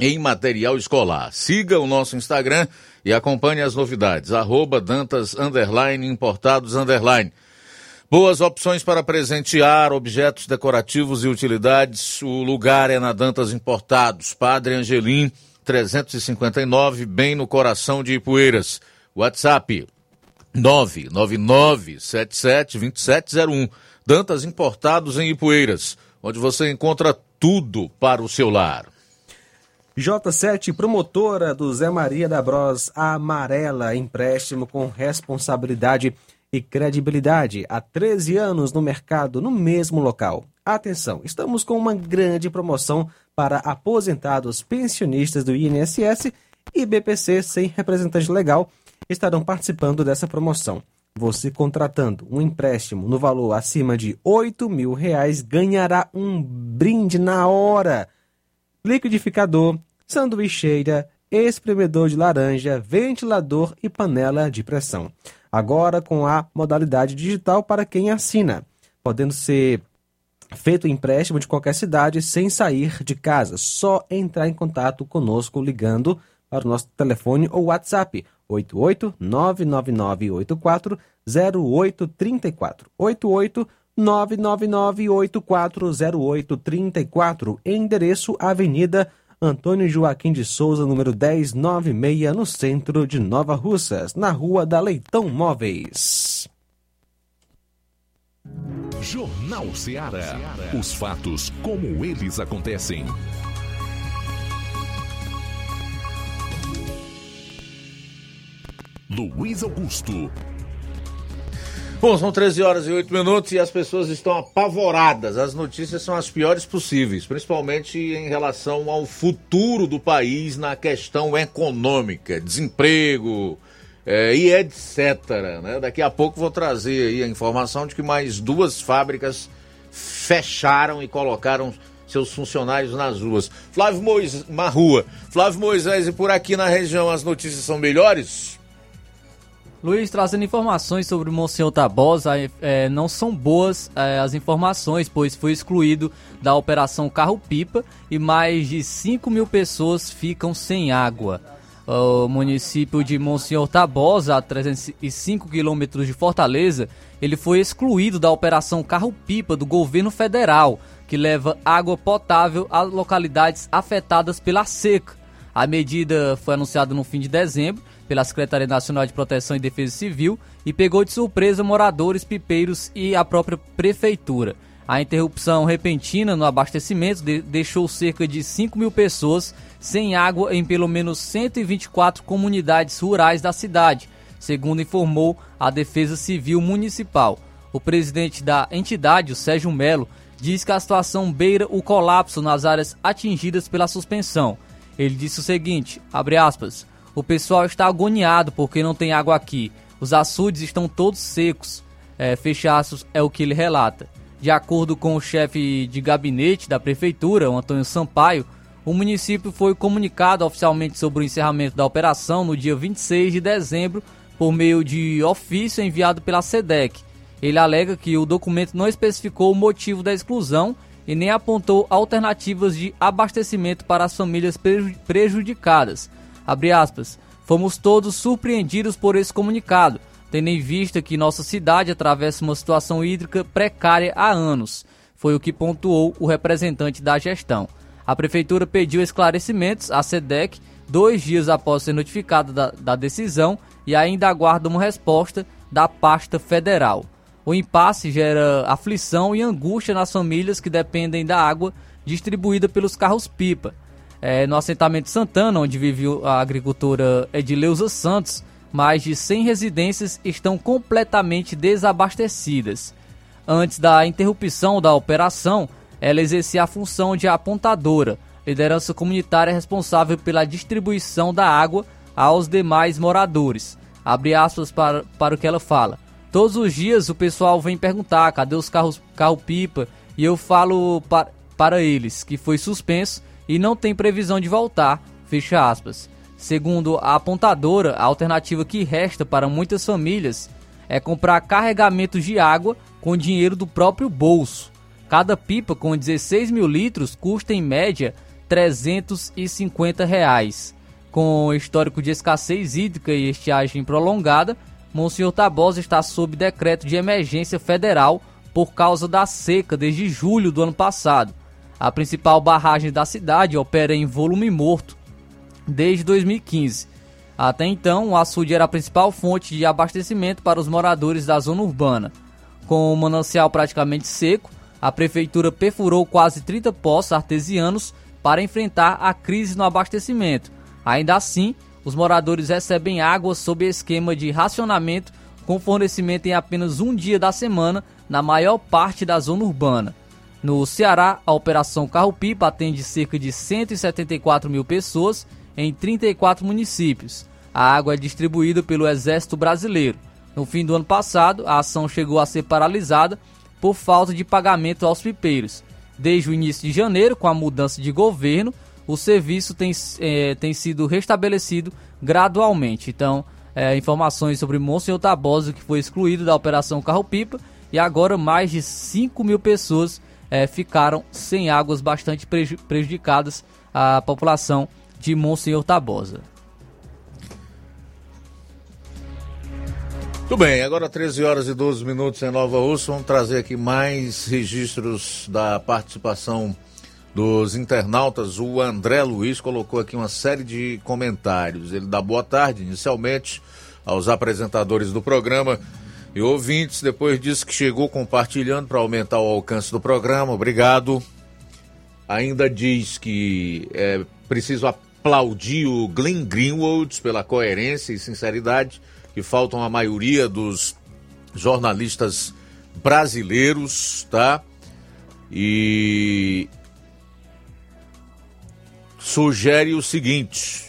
em material escolar. Siga o nosso Instagram e acompanhe as novidades. Arroba Dantas Underline Importados Underline. Boas opções para presentear, objetos decorativos e utilidades. O lugar é na Dantas Importados, Padre Angelim, 359, bem no coração de Ipueiras. WhatsApp 999772701. Dantas Importados em Ipueiras, onde você encontra tudo para o seu lar. J7, promotora do Zé Maria da Bros Amarela, empréstimo com responsabilidade e credibilidade. Há 13 anos no mercado, no mesmo local. Atenção, estamos com uma grande promoção para aposentados pensionistas do INSS e BPC sem representante legal estarão participando dessa promoção. Você contratando um empréstimo no valor acima de 8 mil reais ganhará um brinde na hora liquidificador, sanduicheira, espremedor de laranja, ventilador e panela de pressão. Agora com a modalidade digital para quem assina, podendo ser feito empréstimo de qualquer cidade sem sair de casa. Só entrar em contato conosco ligando para o nosso telefone ou WhatsApp 88 99984 0834 88 999840834, endereço Avenida Antônio Joaquim de Souza, número 1096, no centro de Nova Russas, na Rua da Leitão Móveis. Jornal Ceará. Os fatos como eles acontecem. Luiz Augusto. Bom, são 13 horas e 8 minutos e as pessoas estão apavoradas. As notícias são as piores possíveis, principalmente em relação ao futuro do país na questão econômica, desemprego eh, e etc. né? Daqui a pouco vou trazer a informação de que mais duas fábricas fecharam e colocaram seus funcionários nas ruas. Flávio Moisés, na rua. Flávio Moisés, e por aqui na região as notícias são melhores? Luiz, trazendo informações sobre o Monsenhor Tabosa, é, não são boas é, as informações, pois foi excluído da operação Carro-Pipa e mais de 5 mil pessoas ficam sem água. O município de Monsenhor Tabosa, a 305 quilômetros de Fortaleza, ele foi excluído da operação Carro-Pipa do governo federal, que leva água potável a localidades afetadas pela seca. A medida foi anunciada no fim de dezembro pela Secretaria Nacional de Proteção e Defesa Civil e pegou de surpresa moradores, pipeiros e a própria prefeitura. A interrupção repentina no abastecimento de deixou cerca de 5 mil pessoas sem água em pelo menos 124 comunidades rurais da cidade, segundo informou a Defesa Civil Municipal. O presidente da entidade, o Sérgio Melo, diz que a situação beira o colapso nas áreas atingidas pela suspensão. Ele disse o seguinte, abre aspas, o pessoal está agoniado porque não tem água aqui. Os açudes estão todos secos. É, fechaços é o que ele relata. De acordo com o chefe de gabinete da prefeitura, o Antônio Sampaio, o município foi comunicado oficialmente sobre o encerramento da operação no dia 26 de dezembro por meio de ofício enviado pela SEDEC. Ele alega que o documento não especificou o motivo da exclusão e nem apontou alternativas de abastecimento para as famílias prejudicadas. Aspas, Fomos todos surpreendidos por esse comunicado, tendo em vista que nossa cidade atravessa uma situação hídrica precária há anos. Foi o que pontuou o representante da gestão. A prefeitura pediu esclarecimentos à SEDEC dois dias após ser notificada da, da decisão e ainda aguarda uma resposta da pasta federal. O impasse gera aflição e angústia nas famílias que dependem da água distribuída pelos carros-pipa. É, no assentamento Santana, onde vive a agricultora Edileuza Santos, mais de 100 residências estão completamente desabastecidas. Antes da interrupção da operação, ela exercia a função de apontadora, liderança comunitária responsável pela distribuição da água aos demais moradores. Abre aspas para, para o que ela fala. Todos os dias o pessoal vem perguntar cadê os carros carro-pipa e eu falo para, para eles que foi suspenso e não tem previsão de voltar, fecha aspas. Segundo a apontadora, a alternativa que resta para muitas famílias é comprar carregamentos de água com dinheiro do próprio bolso. Cada pipa com 16 mil litros custa em média 350 reais. Com histórico de escassez hídrica e estiagem prolongada, Monsenhor Tabosa está sob decreto de emergência federal por causa da seca desde julho do ano passado. A principal barragem da cidade opera em volume morto desde 2015. Até então, o açude era a principal fonte de abastecimento para os moradores da zona urbana. Com o manancial praticamente seco, a prefeitura perfurou quase 30 poços artesianos para enfrentar a crise no abastecimento. Ainda assim, os moradores recebem água sob esquema de racionamento com fornecimento em apenas um dia da semana na maior parte da zona urbana. No Ceará, a Operação Carro-Pipa atende cerca de 174 mil pessoas em 34 municípios. A água é distribuída pelo Exército Brasileiro. No fim do ano passado, a ação chegou a ser paralisada por falta de pagamento aos pipeiros. Desde o início de janeiro, com a mudança de governo, o serviço tem, é, tem sido restabelecido gradualmente. Então, é, informações sobre Monsenhor Tabosa, que foi excluído da Operação Carro-Pipa, e agora mais de 5 mil pessoas é, ficaram sem águas bastante prejudicadas a população de Monsenhor Tabosa. Muito bem, agora 13 horas e 12 minutos em Nova Rússia. Vamos trazer aqui mais registros da participação dos internautas. O André Luiz colocou aqui uma série de comentários. Ele dá boa tarde, inicialmente, aos apresentadores do programa e ouvintes, depois disse que chegou compartilhando para aumentar o alcance do programa. Obrigado. Ainda diz que é preciso aplaudir o Glenn Greenwald pela coerência e sinceridade que faltam a maioria dos jornalistas brasileiros, tá? E sugere o seguinte: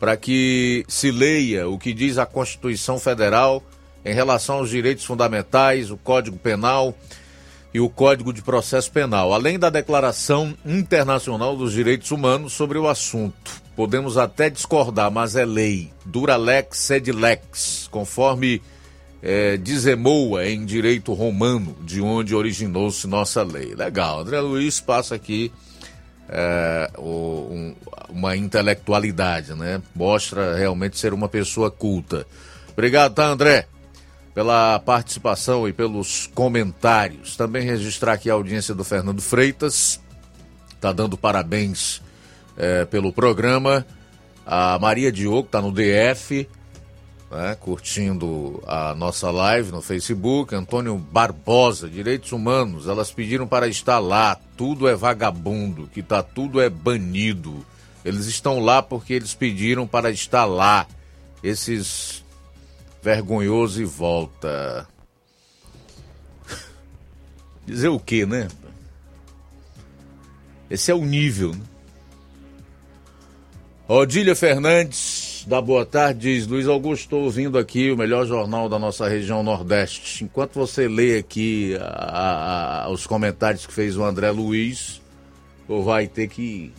para que se leia o que diz a Constituição Federal em relação aos direitos fundamentais, o Código Penal e o Código de Processo Penal, além da Declaração Internacional dos Direitos Humanos sobre o assunto. Podemos até discordar, mas é lei. Dura lex sed lex, conforme é, dizemoa em direito romano, de onde originou-se nossa lei. Legal. André Luiz passa aqui é, o, um, uma intelectualidade, né? Mostra realmente ser uma pessoa culta. Obrigado, tá, André? Pela participação e pelos comentários. Também registrar aqui a audiência do Fernando Freitas, está dando parabéns é, pelo programa. A Maria Diogo está no DF, né, curtindo a nossa live no Facebook. Antônio Barbosa, Direitos Humanos, elas pediram para estar lá. Tudo é vagabundo, que tá tudo é banido. Eles estão lá porque eles pediram para estar lá. Esses vergonhoso e volta. Dizer o que, né? Esse é o nível. Né? Odília Fernandes, da Boa Tarde, diz: Luiz Augusto, estou ouvindo aqui o melhor jornal da nossa região Nordeste. Enquanto você lê aqui a, a, os comentários que fez o André Luiz, vai ter que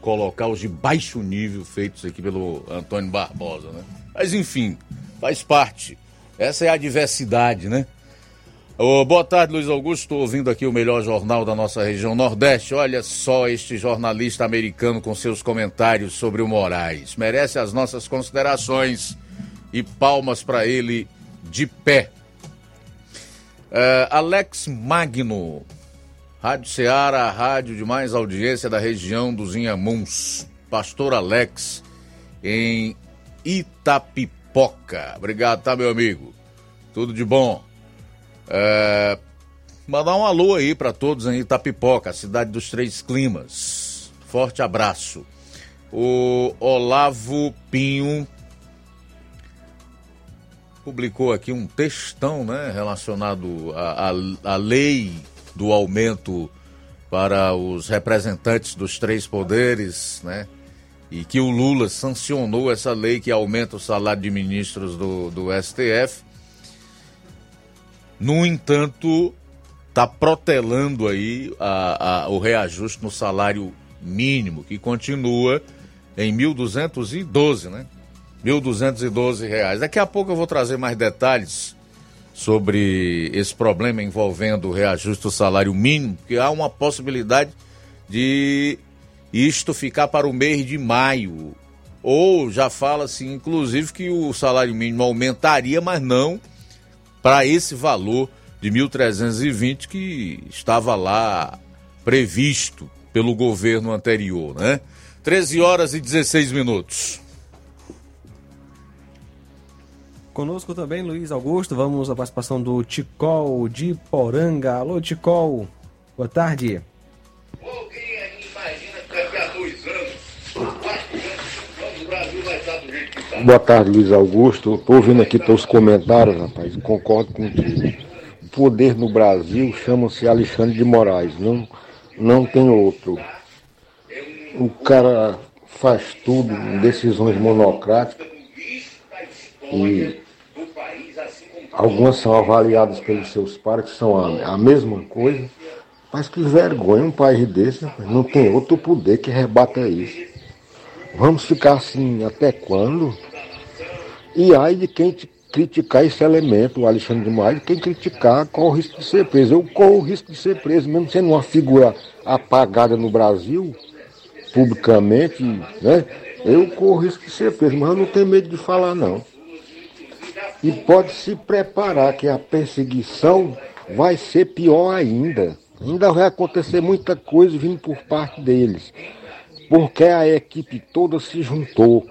colocar os de baixo nível feitos aqui pelo Antônio Barbosa, né? Mas enfim, faz parte. Essa é a diversidade, né? Ô, boa tarde, Luiz Augusto. Estou ouvindo aqui o melhor jornal da nossa região Nordeste. Olha só este jornalista americano com seus comentários sobre o Moraes. Merece as nossas considerações e palmas para ele de pé. Uh, Alex Magno, Rádio Ceará, rádio de mais audiência da região dos Inhamuns. Pastor Alex, em Itapipoca. Obrigado, tá, meu amigo? Tudo de bom. É, mandar um alô aí para todos em Itapipoca, cidade dos três climas. Forte abraço. O Olavo Pinho publicou aqui um textão, né, relacionado à lei do aumento para os representantes dos três poderes, né? E que o Lula sancionou essa lei que aumenta o salário de ministros do, do STF. No entanto, está protelando aí a, a, o reajuste no salário mínimo, que continua em 1.212, né? 1.212 reais. Daqui a pouco eu vou trazer mais detalhes sobre esse problema envolvendo o reajuste do salário mínimo, porque há uma possibilidade de isto ficar para o mês de maio. Ou já fala-se, inclusive, que o salário mínimo aumentaria, mas não para esse valor de 1.320 que estava lá previsto pelo governo anterior, né? 13 horas e 16 minutos. Conosco também Luiz Augusto, vamos à participação do Ticol de Poranga. Alô, Ticol, boa tarde. Boa tarde, Luiz Augusto. Estou ouvindo aqui teus comentários, rapaz. Concordo contigo. O poder no Brasil chama-se Alexandre de Moraes. Não, não tem outro. O cara faz tudo, decisões monocráticas. E algumas são avaliadas pelos seus pares, que são a, a mesma coisa. Mas que vergonha um país desse, rapaz. não tem outro poder que rebata isso. Vamos ficar assim até quando? E aí de quem criticar esse elemento, o Alexandre de Moraes, quem criticar corre o risco de ser preso. Eu corro o risco de ser preso, mesmo sendo uma figura apagada no Brasil, publicamente, né? Eu corro o risco de ser preso, mas eu não tenho medo de falar não. E pode se preparar que a perseguição vai ser pior ainda. Ainda vai acontecer muita coisa vindo por parte deles. Porque a equipe toda se juntou.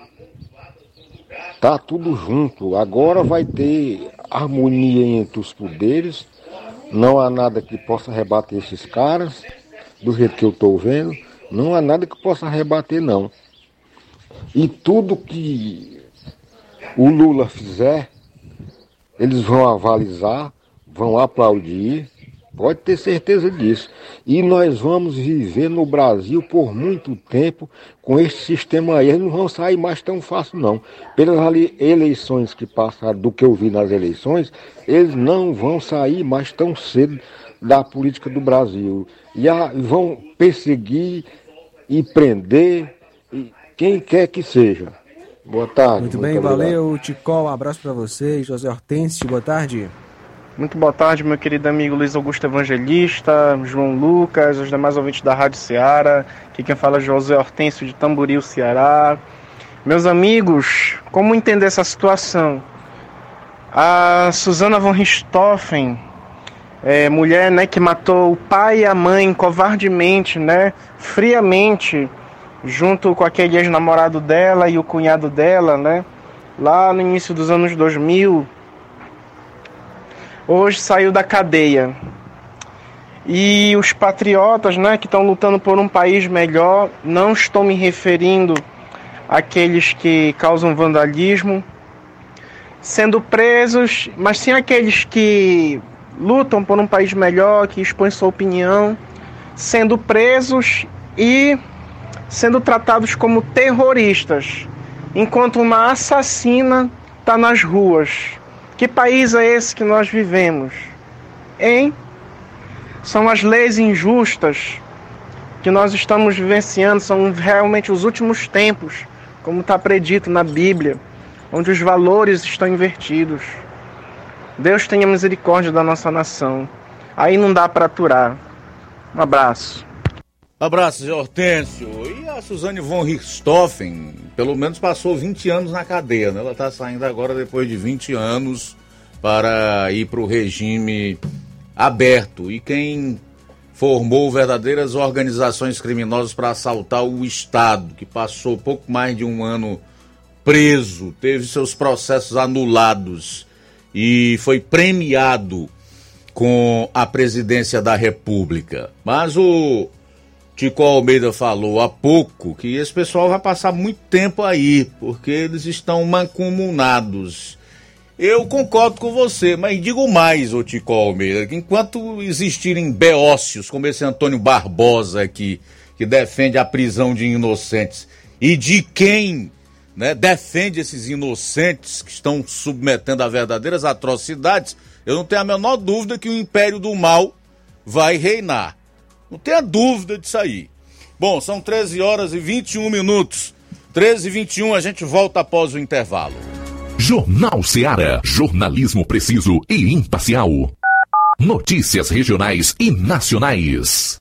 Tá tudo junto. Agora vai ter harmonia entre os poderes. Não há nada que possa rebater esses caras, do jeito que eu estou vendo. Não há nada que possa rebater, não. E tudo que o Lula fizer, eles vão avalizar, vão aplaudir, Pode ter certeza disso. E nós vamos viver no Brasil por muito tempo com esse sistema aí. Eles não vão sair mais tão fácil, não. Pelas eleições que passaram, do que eu vi nas eleições, eles não vão sair mais tão cedo da política do Brasil. E a, vão perseguir e prender quem quer que seja. Boa tarde. Muito, muito bem, obrigado. valeu, Ticol. Um abraço para você. José Hortense, boa tarde. Muito boa tarde, meu querido amigo Luiz Augusto Evangelista, João Lucas, os demais ouvintes da Rádio Ceará. Aqui quem fala é José Hortêncio de Tamboril, Ceará. Meus amigos, como entender essa situação? A Susana von Richthofen, é, mulher né, que matou o pai e a mãe covardemente, né, friamente, junto com aquele ex-namorado dela e o cunhado dela, né, lá no início dos anos 2000, hoje saiu da cadeia. E os patriotas, né, que estão lutando por um país melhor, não estou me referindo àqueles que causam vandalismo, sendo presos, mas sim aqueles que lutam por um país melhor, que expõem sua opinião, sendo presos e sendo tratados como terroristas, enquanto uma assassina está nas ruas. Que país é esse que nós vivemos? Hein? São as leis injustas que nós estamos vivenciando, são realmente os últimos tempos, como está predito na Bíblia, onde os valores estão invertidos. Deus tenha misericórdia da nossa nação. Aí não dá para aturar. Um abraço. Abraço, Zé Hortêncio. E a Suzane von Richthofen, pelo menos passou 20 anos na cadeia, né? Ela está saindo agora depois de 20 anos para ir para o regime aberto. E quem formou verdadeiras organizações criminosas para assaltar o Estado, que passou pouco mais de um ano preso, teve seus processos anulados e foi premiado com a presidência da República. Mas o Tico Almeida falou há pouco que esse pessoal vai passar muito tempo aí, porque eles estão mancomunados. Eu concordo com você, mas digo mais, ô Tico Almeida, que enquanto existirem beócios como esse Antônio Barbosa aqui, que defende a prisão de inocentes, e de quem né, defende esses inocentes que estão submetendo a verdadeiras atrocidades, eu não tenho a menor dúvida que o império do mal vai reinar. Não tenha dúvida disso aí. Bom, são 13 horas e 21 minutos. 13 e 21, a gente volta após o intervalo. Jornal Seara. Jornalismo preciso e imparcial. Notícias regionais e nacionais.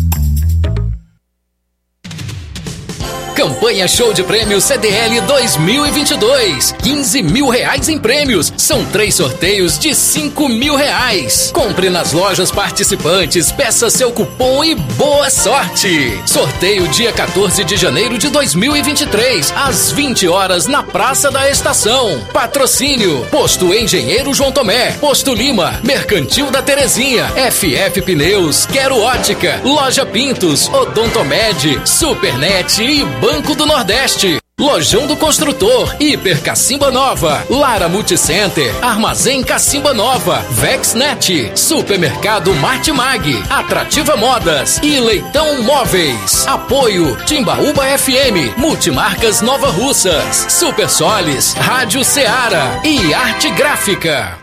Campanha Show de Prêmios CDL 2022. 15 mil reais em prêmios. São três sorteios de 5 mil reais. Compre nas lojas participantes, peça seu cupom e boa sorte. Sorteio dia 14 de janeiro de 2023, às 20 horas na Praça da Estação. Patrocínio: Posto Engenheiro João Tomé, Posto Lima, Mercantil da Terezinha, FF Pneus, Quero Ótica, Loja Pintos, Odontomed, Supernet e Banco do Nordeste. Lojão do Construtor, Hiper Cacimba Nova, Lara Multicenter, Armazém Cacimba Nova, Vexnet, Supermercado Martimag, Atrativa Modas e Leitão Móveis. Apoio Timbaúba FM, Multimarcas Nova Russas, Super Solis, Rádio Ceará e Arte Gráfica.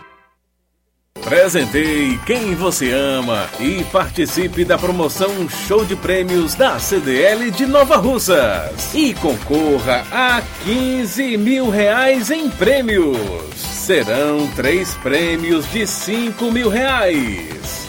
Presenteie quem você ama e participe da promoção Show de Prêmios da CDL de Nova Russas. E concorra a 15 mil reais em prêmios. Serão três prêmios de 5 mil reais.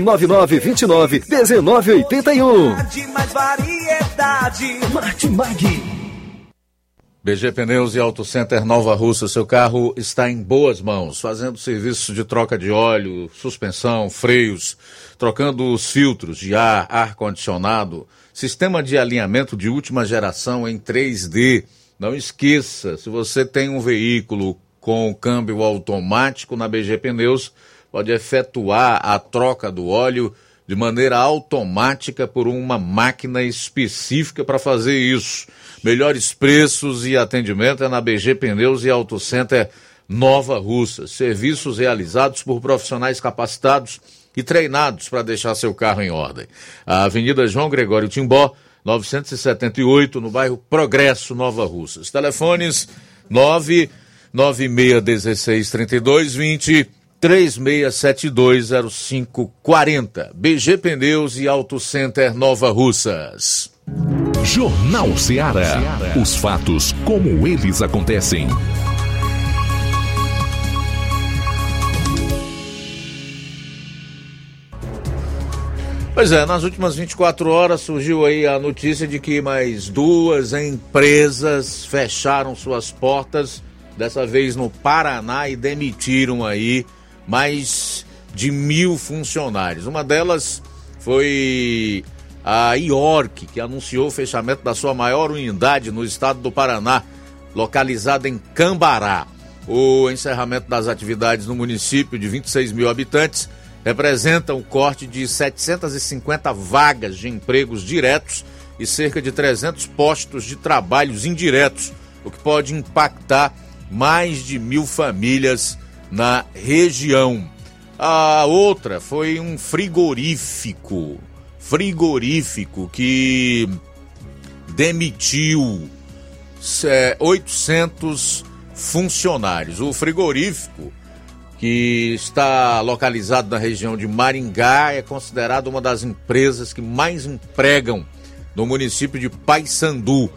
9929 1981. De mais variedade. Martimag. BG Pneus e Auto Center Nova Russa, seu carro está em boas mãos, fazendo serviço de troca de óleo, suspensão, freios, trocando os filtros de ar, ar-condicionado, sistema de alinhamento de última geração em 3D. Não esqueça, se você tem um veículo com câmbio automático na BG Pneus, pode efetuar a troca do óleo de maneira automática por uma máquina específica para fazer isso. Melhores preços e atendimento é na BG Pneus e Auto Center Nova Russa. Serviços realizados por profissionais capacitados e treinados para deixar seu carro em ordem. A Avenida João Gregório Timbó, 978, no bairro Progresso, Nova Russas. Telefones 996163220 36720540. BG Pneus e Auto Center Nova Russas. Jornal Ceará. Os fatos como eles acontecem. Pois é, nas últimas 24 horas surgiu aí a notícia de que mais duas empresas fecharam suas portas, dessa vez no Paraná, e demitiram aí mais de mil funcionários. Uma delas foi a Iorc, que anunciou o fechamento da sua maior unidade no estado do Paraná, localizada em Cambará. O encerramento das atividades no município de 26 mil habitantes representa um corte de 750 vagas de empregos diretos e cerca de 300 postos de trabalhos indiretos, o que pode impactar mais de mil famílias na região. A outra foi um frigorífico, frigorífico que demitiu é, 800 funcionários. O frigorífico, que está localizado na região de Maringá, é considerado uma das empresas que mais empregam no município de Paysandu,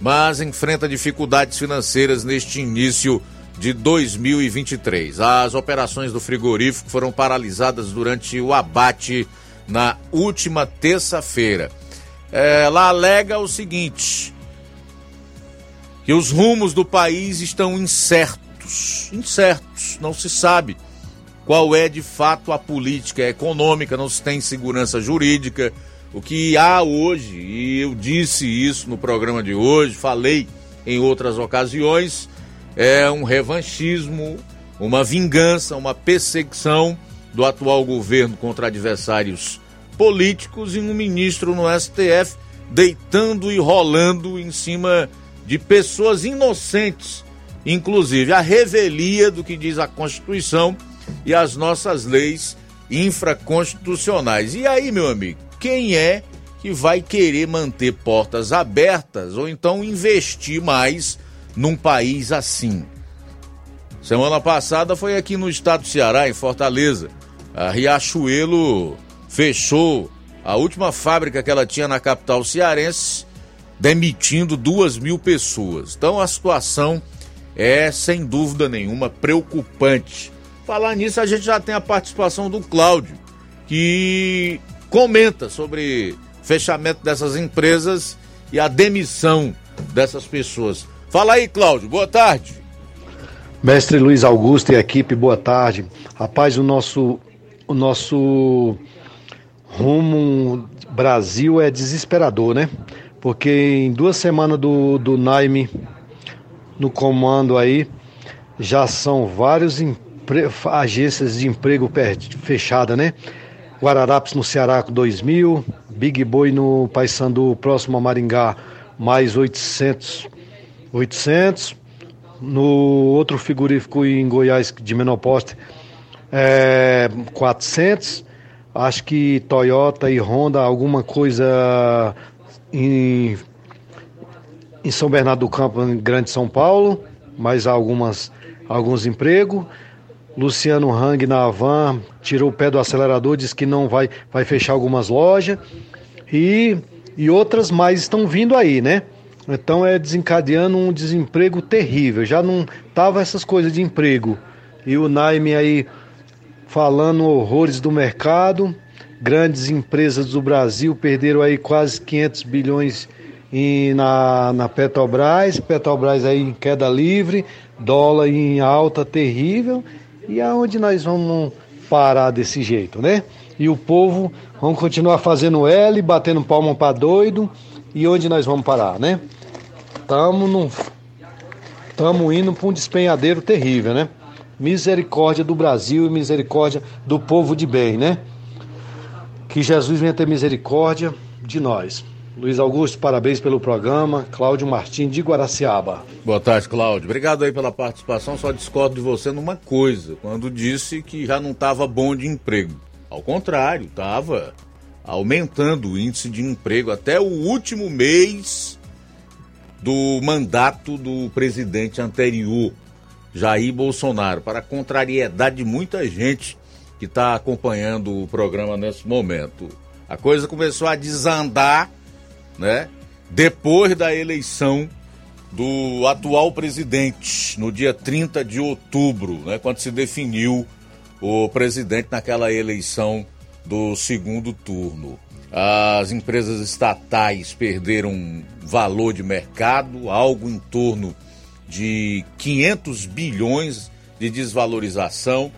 mas enfrenta dificuldades financeiras neste início de 2023. As operações do frigorífico foram paralisadas durante o abate na última terça-feira. Ela alega o seguinte: que os rumos do país estão incertos. Incertos, não se sabe qual é de fato a política econômica, não se tem segurança jurídica. O que há hoje, e eu disse isso no programa de hoje, falei em outras ocasiões, é um revanchismo, uma vingança, uma perseguição do atual governo contra adversários políticos e um ministro no STF deitando e rolando em cima de pessoas inocentes, inclusive a revelia do que diz a Constituição e as nossas leis infraconstitucionais. E aí, meu amigo, quem é que vai querer manter portas abertas ou então investir mais num país assim? Semana passada foi aqui no estado do Ceará, em Fortaleza. A Riachuelo fechou a última fábrica que ela tinha na capital cearense, demitindo duas mil pessoas. Então a situação é, sem dúvida nenhuma, preocupante. Falar nisso, a gente já tem a participação do Cláudio, que comenta sobre fechamento dessas empresas e a demissão dessas pessoas. Fala aí, Cláudio, boa tarde. Mestre Luiz Augusto e equipe, boa tarde. Rapaz, o nosso, o nosso rumo Brasil é desesperador, né? Porque em duas semanas do, do Naime no comando aí, já são várias agências de emprego fechadas, né? Guararapes no Ceará com 2 mil, Big Boy no Paysandu, próximo a Maringá, mais 800, 800. No outro frigorífico em Goiás, de menor poste, é, 400. Acho que Toyota e Honda, alguma coisa em, em São Bernardo do Campo, em Grande São Paulo, mais algumas alguns empregos. Luciano Hang na Havan tirou o pé do acelerador, disse que não vai, vai fechar algumas lojas. E, e outras mais estão vindo aí, né? Então é desencadeando um desemprego terrível. Já não tava essas coisas de emprego. E o Naime aí falando horrores do mercado. Grandes empresas do Brasil perderam aí quase 500 bilhões em, na, na Petrobras. Petrobras aí em queda livre, dólar em alta terrível. E aonde nós vamos parar desse jeito, né? E o povo vamos continuar fazendo L, batendo palma para doido. E onde nós vamos parar, né? Estamos num... Estamos indo para um despenhadeiro terrível, né? Misericórdia do Brasil e misericórdia do povo de bem, né? Que Jesus venha ter misericórdia de nós. Luiz Augusto, parabéns pelo programa. Cláudio Martins de Guaraciaba. Boa tarde, Cláudio. Obrigado aí pela participação. Só discordo de você numa coisa, quando disse que já não estava bom de emprego. Ao contrário, estava aumentando o índice de emprego até o último mês do mandato do presidente anterior, Jair Bolsonaro, para a contrariedade de muita gente que está acompanhando o programa nesse momento. A coisa começou a desandar, né? Depois da eleição do atual presidente, no dia 30 de outubro, né, quando se definiu o presidente naquela eleição do segundo turno. As empresas estatais perderam valor de mercado, algo em torno de 500 bilhões de desvalorização.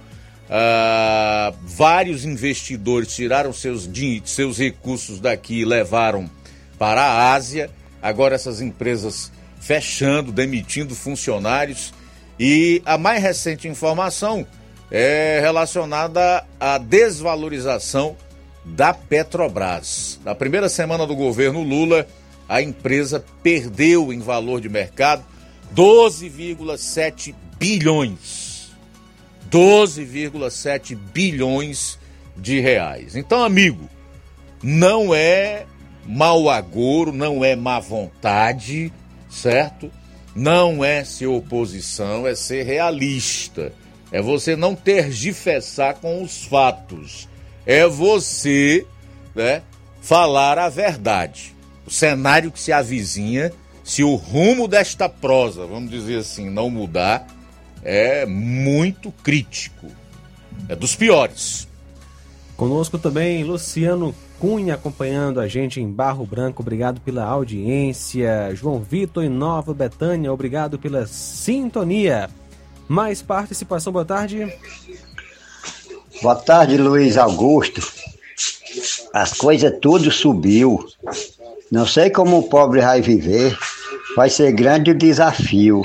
Ah, vários investidores tiraram seus, seus recursos daqui e levaram para a Ásia. Agora essas empresas fechando, demitindo funcionários. E a mais recente informação é relacionada à desvalorização da Petrobras. Na primeira semana do governo Lula, a empresa perdeu em valor de mercado 12,7 bilhões. 12,7 bilhões de reais. Então, amigo, não é mau agouro, não é má vontade, certo? Não é ser oposição, é ser realista. É você não tergiversar com os fatos é você né, falar a verdade. O cenário que se avizinha, se o rumo desta prosa, vamos dizer assim, não mudar, é muito crítico. É dos piores. Conosco também Luciano Cunha acompanhando a gente em Barro Branco. Obrigado pela audiência. João Vitor em Nova Betânia, obrigado pela sintonia. Mais participação, boa tarde. Boa tarde, Luiz Augusto. As coisas tudo subiu. Não sei como o pobre vai viver. Vai ser grande o desafio.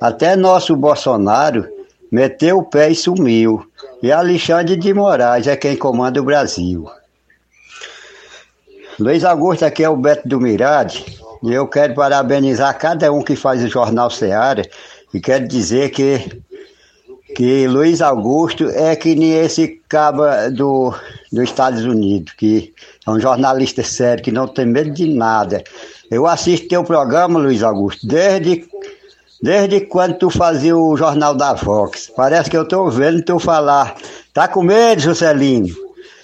Até nosso Bolsonaro meteu o pé e sumiu. E Alexandre de Moraes é quem comanda o Brasil. Luiz Augusto, aqui é o Beto do Mirade. E eu quero parabenizar cada um que faz o Jornal Seara. E quero dizer que que Luiz Augusto é que nem esse caba do, dos Estados Unidos, que é um jornalista sério, que não tem medo de nada. Eu assisto teu programa, Luiz Augusto, desde, desde quando tu fazia o Jornal da Vox. Parece que eu estou vendo tu falar. Tá com medo, Juscelino?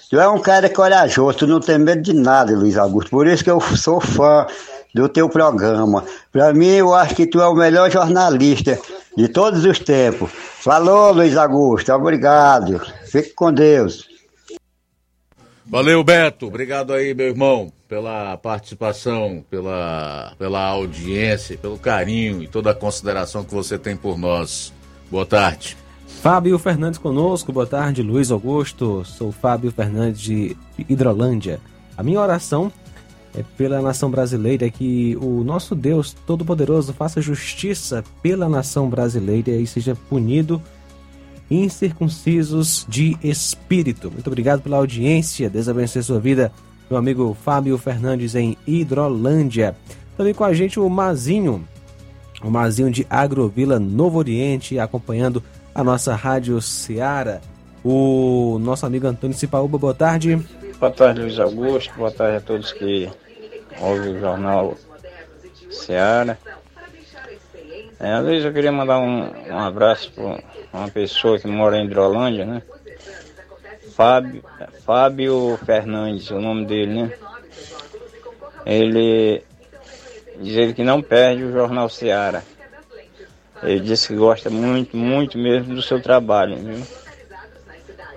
Tu é um cara corajoso, tu não tem medo de nada, Luiz Augusto. Por isso que eu sou fã do teu programa. Para mim, eu acho que tu é o melhor jornalista de todos os tempos. Falou, Luiz Augusto. Obrigado. Fique com Deus. Valeu, Beto. Obrigado aí, meu irmão, pela participação, pela, pela audiência, pelo carinho e toda a consideração que você tem por nós. Boa tarde. Fábio Fernandes conosco, boa tarde, Luiz Augusto. Sou Fábio Fernandes de Hidrolândia. A minha oração é pela nação brasileira, que o nosso Deus Todo-Poderoso faça justiça pela nação brasileira e seja punido incircuncisos de espírito. Muito obrigado pela audiência, Deus abençoe sua vida, meu amigo Fábio Fernandes em Hidrolândia. Também com a gente o Mazinho, o Mazinho de Agrovila Novo Oriente, acompanhando a nossa Rádio Seara. O nosso amigo Antônio Cipaúba, boa tarde. Boa tarde, Luiz Augusto. Boa tarde a todos que ouve o jornal Seara. É, às vezes eu queria mandar um, um abraço para uma pessoa que mora em Hidrolândia, né? Fábio, Fábio Fernandes, o nome dele, né? Ele diz ele que não perde o Jornal Seara. Ele disse que gosta muito, muito mesmo do seu trabalho, viu?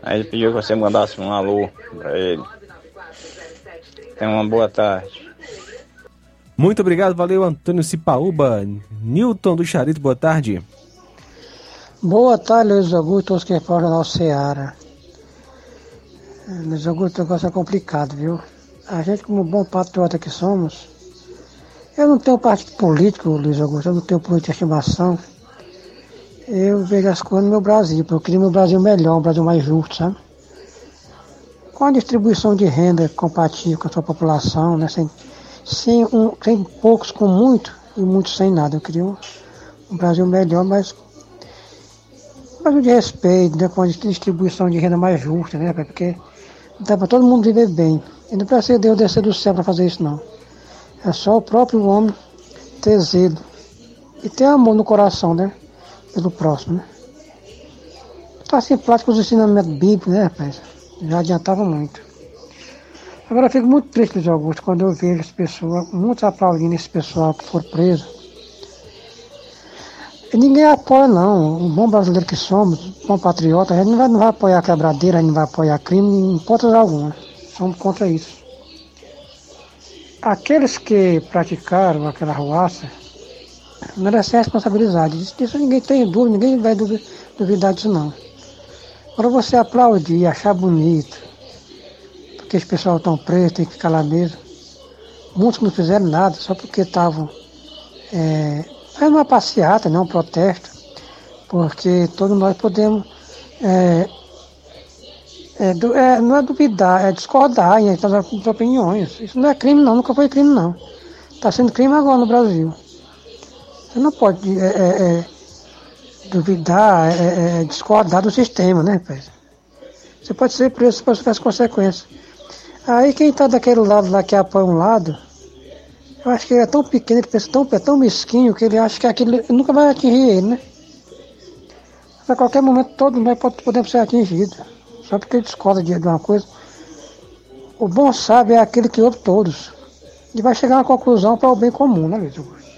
Aí ele pediu que você mandasse um alô para ele. Tenha uma boa tarde. Muito obrigado, valeu Antônio Cipaúba. Newton do Charito, boa tarde. Boa tarde, Luiz Augusto, todos que falam Jornal Seara. Luiz Augusto, o negócio é complicado, viu? A gente, como bom patriota que somos, eu não tenho partido político, Luiz Augusto, eu não tenho política de estimação. Eu vejo as coisas no meu Brasil, porque eu queria meu Brasil melhor, um Brasil mais justo, sabe? Com a distribuição de renda compatível com a sua população, né? Sem, sem, um, sem poucos com muito e muitos sem nada. Eu queria um, um Brasil melhor, mas um Brasil de respeito, né? com a distribuição de renda mais justa, né? Porque dá para todo mundo viver bem. E não precisa Deus descer do céu para fazer isso, não. É só o próprio homem ter zelo e ter amor no coração, né? Pelo próximo, né? Tá assim, prático os ensinamentos bíblicos, né, rapaz? Já adiantava muito. Agora eu fico muito triste, Luiz Augusto, quando eu vejo as pessoas, muitos aplaudindo esse pessoal que for preso. E ninguém apoia, não. O bom brasileiro que somos, bom patriota, a gente não vai, não vai apoiar quebradeira, a gente não vai apoiar crime, em hipótese alguma. Somos contra isso. Aqueles que praticaram aquela ruaça merecem responsabilidade. Disso, disso ninguém tem dúvida, ninguém vai duvidar disso, não. Agora você aplaudir, achar bonito, porque esse pessoal estão preso, tem que ficar lá mesmo. Muitos não fizeram nada, só porque estavam é, fazendo uma passeata, não um protesto, porque todos nós podemos é, é, é, não é duvidar, é discordar em das opiniões. Isso não é crime não, nunca foi crime não. Está sendo crime agora no Brasil. Você não pode é, é, é duvidar, é, discordar do sistema, né? Você pode ser preso, você pode sofrer as consequências. Aí quem está daquele lado lá que apoia um lado, eu acho que ele é tão pequeno, ele pensa tão, é tão mesquinho que ele acha que aquilo nunca vai atingir ele, né? A qualquer momento todos nós podemos ser atingidos. Só porque ele discorda de uma coisa. O bom sábio é aquele que ouve todos. E vai chegar a uma conclusão para o bem comum, né, Luiz Augusto?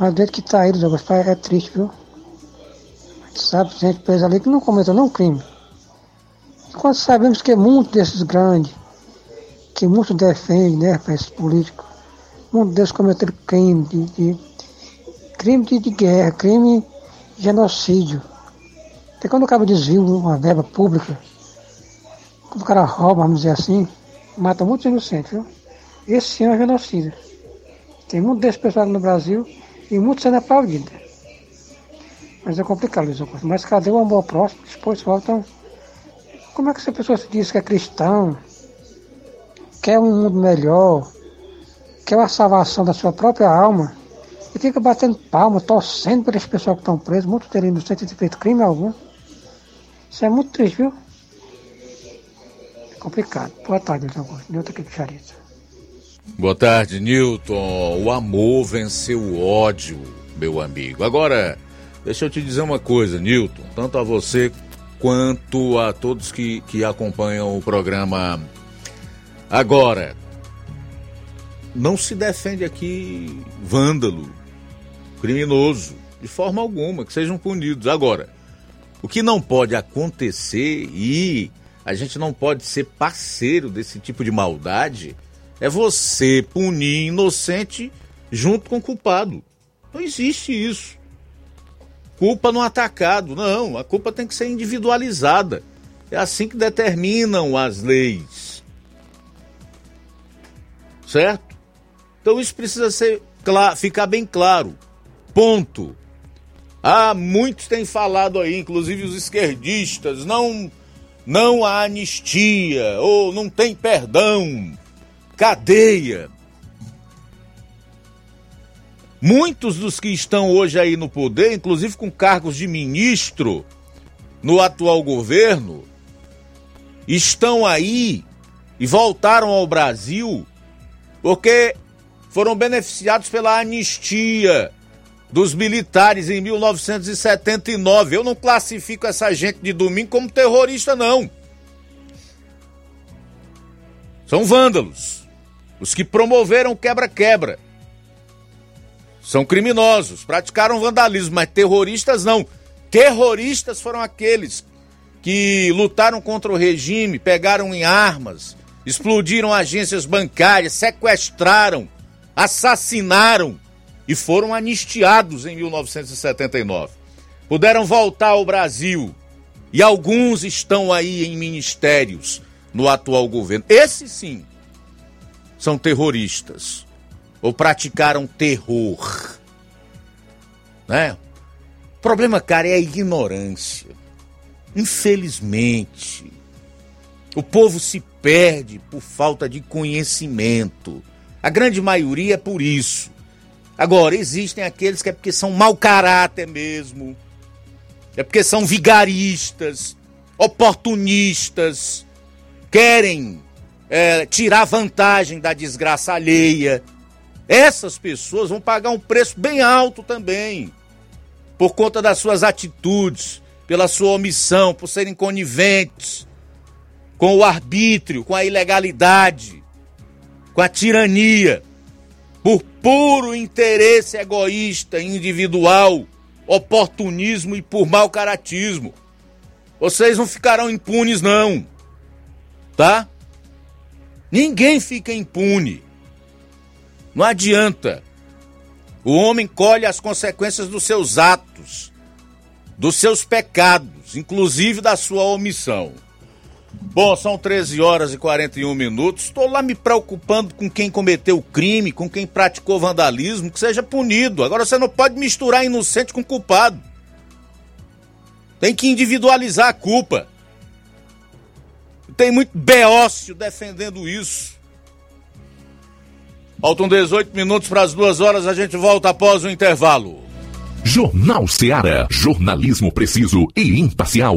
Mas dentro que está aí, Luiz Augusto, é triste, viu? Sabe, gente presa ali que não cometeu nenhum crime. Enquanto sabemos que muitos desses grandes, que muitos defendem, né, para esses políticos, muitos deles cometeram crime de, de crime de, de guerra, crime de genocídio. Até quando o cara desvia uma verba pública, quando o cara rouba, vamos dizer assim, mata muitos inocentes, viu? Esse sim é um genocídio. Tem muito desses pessoal no Brasil e muitos sendo aplaudidos. Mas é complicado, Luiz Augusto. Mas cadê o amor próximo? Os estão. Como é que essa pessoa se diz que é cristão, quer um mundo melhor, quer a salvação da sua própria alma, e fica batendo palma, torcendo por esse pessoal que estão presos, muitos terem inocentes de feito crime algum? Isso é muito triste, viu? É complicado. Boa tarde, Nilton. Nilton aqui de. Boa tarde, Newton. O amor venceu o ódio, meu amigo. Agora, deixa eu te dizer uma coisa, Newton. Tanto a você quanto a todos que, que acompanham o programa agora. Não se defende aqui vândalo, criminoso, de forma alguma, que sejam punidos. Agora, o que não pode acontecer e a gente não pode ser parceiro desse tipo de maldade é você punir inocente junto com culpado. Não existe isso. Culpa no atacado, não. A culpa tem que ser individualizada. É assim que determinam as leis. Certo? Então isso precisa ser ficar bem claro. Ponto. Ah, muitos têm falado aí, inclusive os esquerdistas, não não há anistia ou não tem perdão, cadeia. Muitos dos que estão hoje aí no poder, inclusive com cargos de ministro no atual governo, estão aí e voltaram ao Brasil porque foram beneficiados pela anistia dos militares em 1979. Eu não classifico essa gente de domingo como terrorista, não. São vândalos. Os que promoveram quebra-quebra. São criminosos, praticaram vandalismo, mas terroristas não. Terroristas foram aqueles que lutaram contra o regime, pegaram em armas, explodiram agências bancárias, sequestraram, assassinaram e foram anistiados em 1979. Puderam voltar ao Brasil e alguns estão aí em ministérios no atual governo. Esses sim são terroristas ou praticaram terror. Né? O problema, cara, é a ignorância. Infelizmente, o povo se perde por falta de conhecimento. A grande maioria é por isso. Agora, existem aqueles que é porque são mau caráter mesmo, é porque são vigaristas, oportunistas, querem é, tirar vantagem da desgraça alheia. Essas pessoas vão pagar um preço bem alto também, por conta das suas atitudes, pela sua omissão, por serem coniventes com o arbítrio, com a ilegalidade, com a tirania por puro interesse egoísta, individual, oportunismo e por mau caratismo. Vocês não ficarão impunes, não. Tá? Ninguém fica impune. Não adianta. O homem colhe as consequências dos seus atos, dos seus pecados, inclusive da sua omissão. Bom, são 13 horas e 41 minutos. Estou lá me preocupando com quem cometeu o crime, com quem praticou vandalismo, que seja punido. Agora você não pode misturar inocente com culpado. Tem que individualizar a culpa. Tem muito beócio defendendo isso. Faltam 18 minutos para as duas horas, a gente volta após o intervalo. Jornal Seara. Jornalismo preciso e imparcial.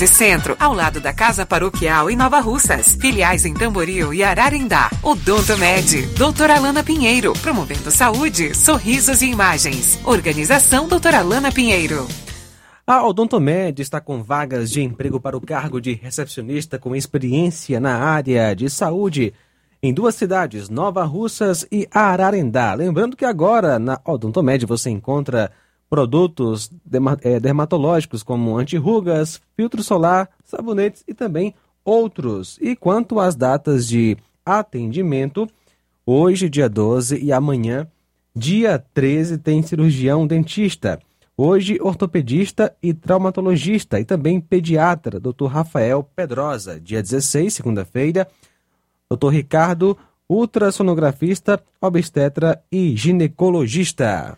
Centro, ao lado da Casa Paroquial em Nova Russas. Filiais em Tamboril e Ararindá. Odonto Med, doutora Alana Pinheiro, promovendo saúde, sorrisos e imagens. Organização doutora Alana Pinheiro. A Odontomed está com vagas de emprego para o cargo de recepcionista com experiência na área de saúde em duas cidades, Nova Russas e Ararendá. Lembrando que agora na Odontomed você encontra produtos eh, dermatológicos como antirrugas, filtro solar, sabonetes e também outros. E quanto às datas de atendimento, hoje, dia 12 e amanhã, dia 13, tem cirurgião dentista. Hoje, ortopedista e traumatologista e também pediatra, Dr. Rafael Pedrosa. Dia 16, segunda-feira, Dr. Ricardo, ultrassonografista, obstetra e ginecologista.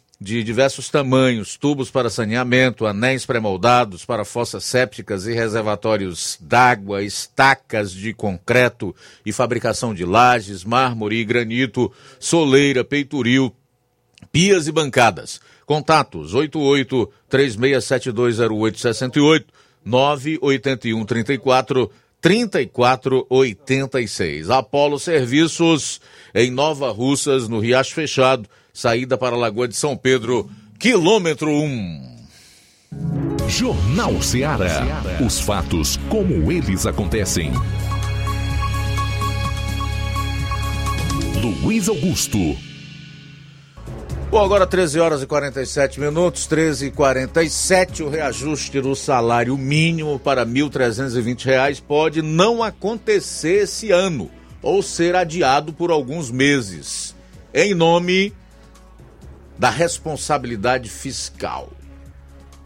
de diversos tamanhos, tubos para saneamento, anéis pré-moldados para fossas sépticas e reservatórios d'água, estacas de concreto e fabricação de lajes, mármore e granito, soleira, peitoril, pias e bancadas. Contatos 88 36720868 981 34 3486. Apolo Serviços em Nova Russas, no Riacho Fechado, saída para a Lagoa de São Pedro, quilômetro 1. Jornal Ceará. Os fatos como eles acontecem. Luiz Augusto. Bom, agora 13 horas e 47 minutos, 13 e 47, o reajuste do salário mínimo para 1.320 reais pode não acontecer esse ano ou ser adiado por alguns meses, em nome da responsabilidade fiscal.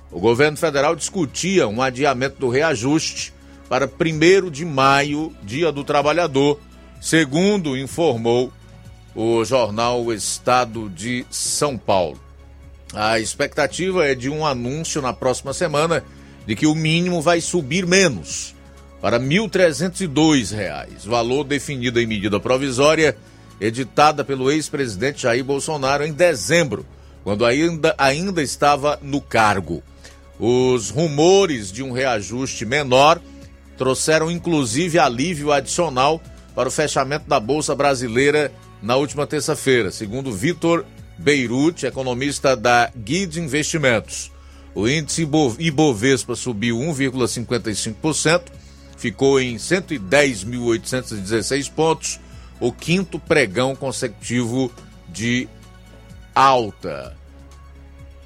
O governo federal discutia um adiamento do reajuste para 1 de maio, Dia do Trabalhador, segundo informou o jornal Estado de São Paulo. A expectativa é de um anúncio na próxima semana de que o mínimo vai subir menos, para R$ 1.302, valor definido em medida provisória editada pelo ex-presidente Jair Bolsonaro em dezembro, quando ainda, ainda estava no cargo. Os rumores de um reajuste menor trouxeram inclusive alívio adicional para o fechamento da Bolsa Brasileira na última terça-feira, segundo Vitor Beirute, economista da Guide Investimentos. O índice Ibo- Ibovespa subiu 1,55%, ficou em 110.816 pontos, o quinto pregão consecutivo de alta.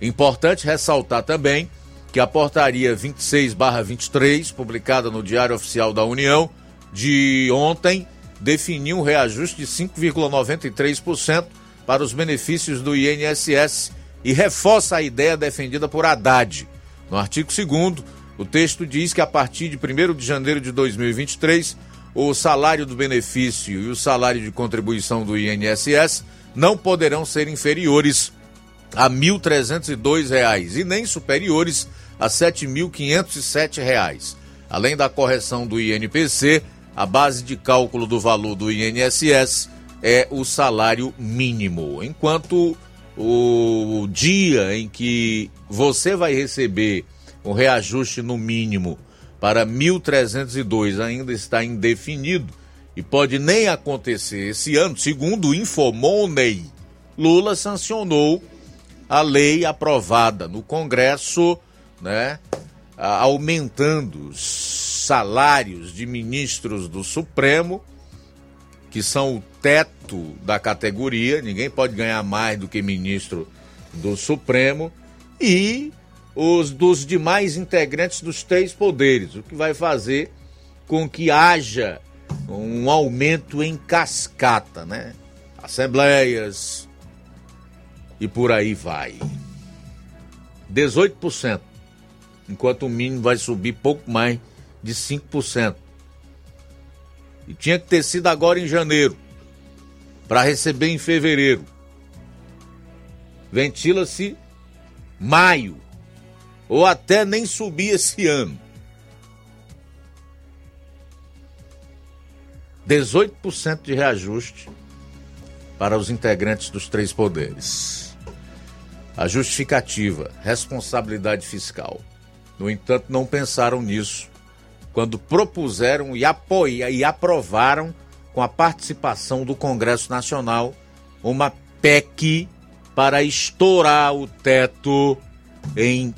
Importante ressaltar também que a portaria 26/23, publicada no Diário Oficial da União de ontem, definiu um reajuste de 5,93% para os benefícios do INSS e reforça a ideia defendida por Haddad. No artigo 2 o texto diz que a partir de 1 de janeiro de 2023, o salário do benefício e o salário de contribuição do INSS não poderão ser inferiores a R$ 1.302 e nem superiores a R$ 7.507. Além da correção do INPC, a base de cálculo do valor do INSS é o salário mínimo. Enquanto o dia em que você vai receber um reajuste no mínimo para 1.302 ainda está indefinido e pode nem acontecer esse ano, segundo o Infomoney. Lula sancionou a lei aprovada no Congresso, né, aumentando os salários de ministros do Supremo, que são o teto da categoria, ninguém pode ganhar mais do que ministro do Supremo, e os dos demais integrantes dos três poderes, o que vai fazer com que haja um aumento em cascata, né? Assembleias e por aí vai. 18%, enquanto o mínimo vai subir pouco mais de 5%. E tinha que ter sido agora em janeiro, para receber em fevereiro. Ventila-se maio, ou até nem subir esse ano. 18% de reajuste para os integrantes dos três poderes. A justificativa, responsabilidade fiscal. No entanto, não pensaram nisso quando propuseram e, apoiaram, e aprovaram, com a participação do Congresso Nacional, uma PEC para estourar o teto em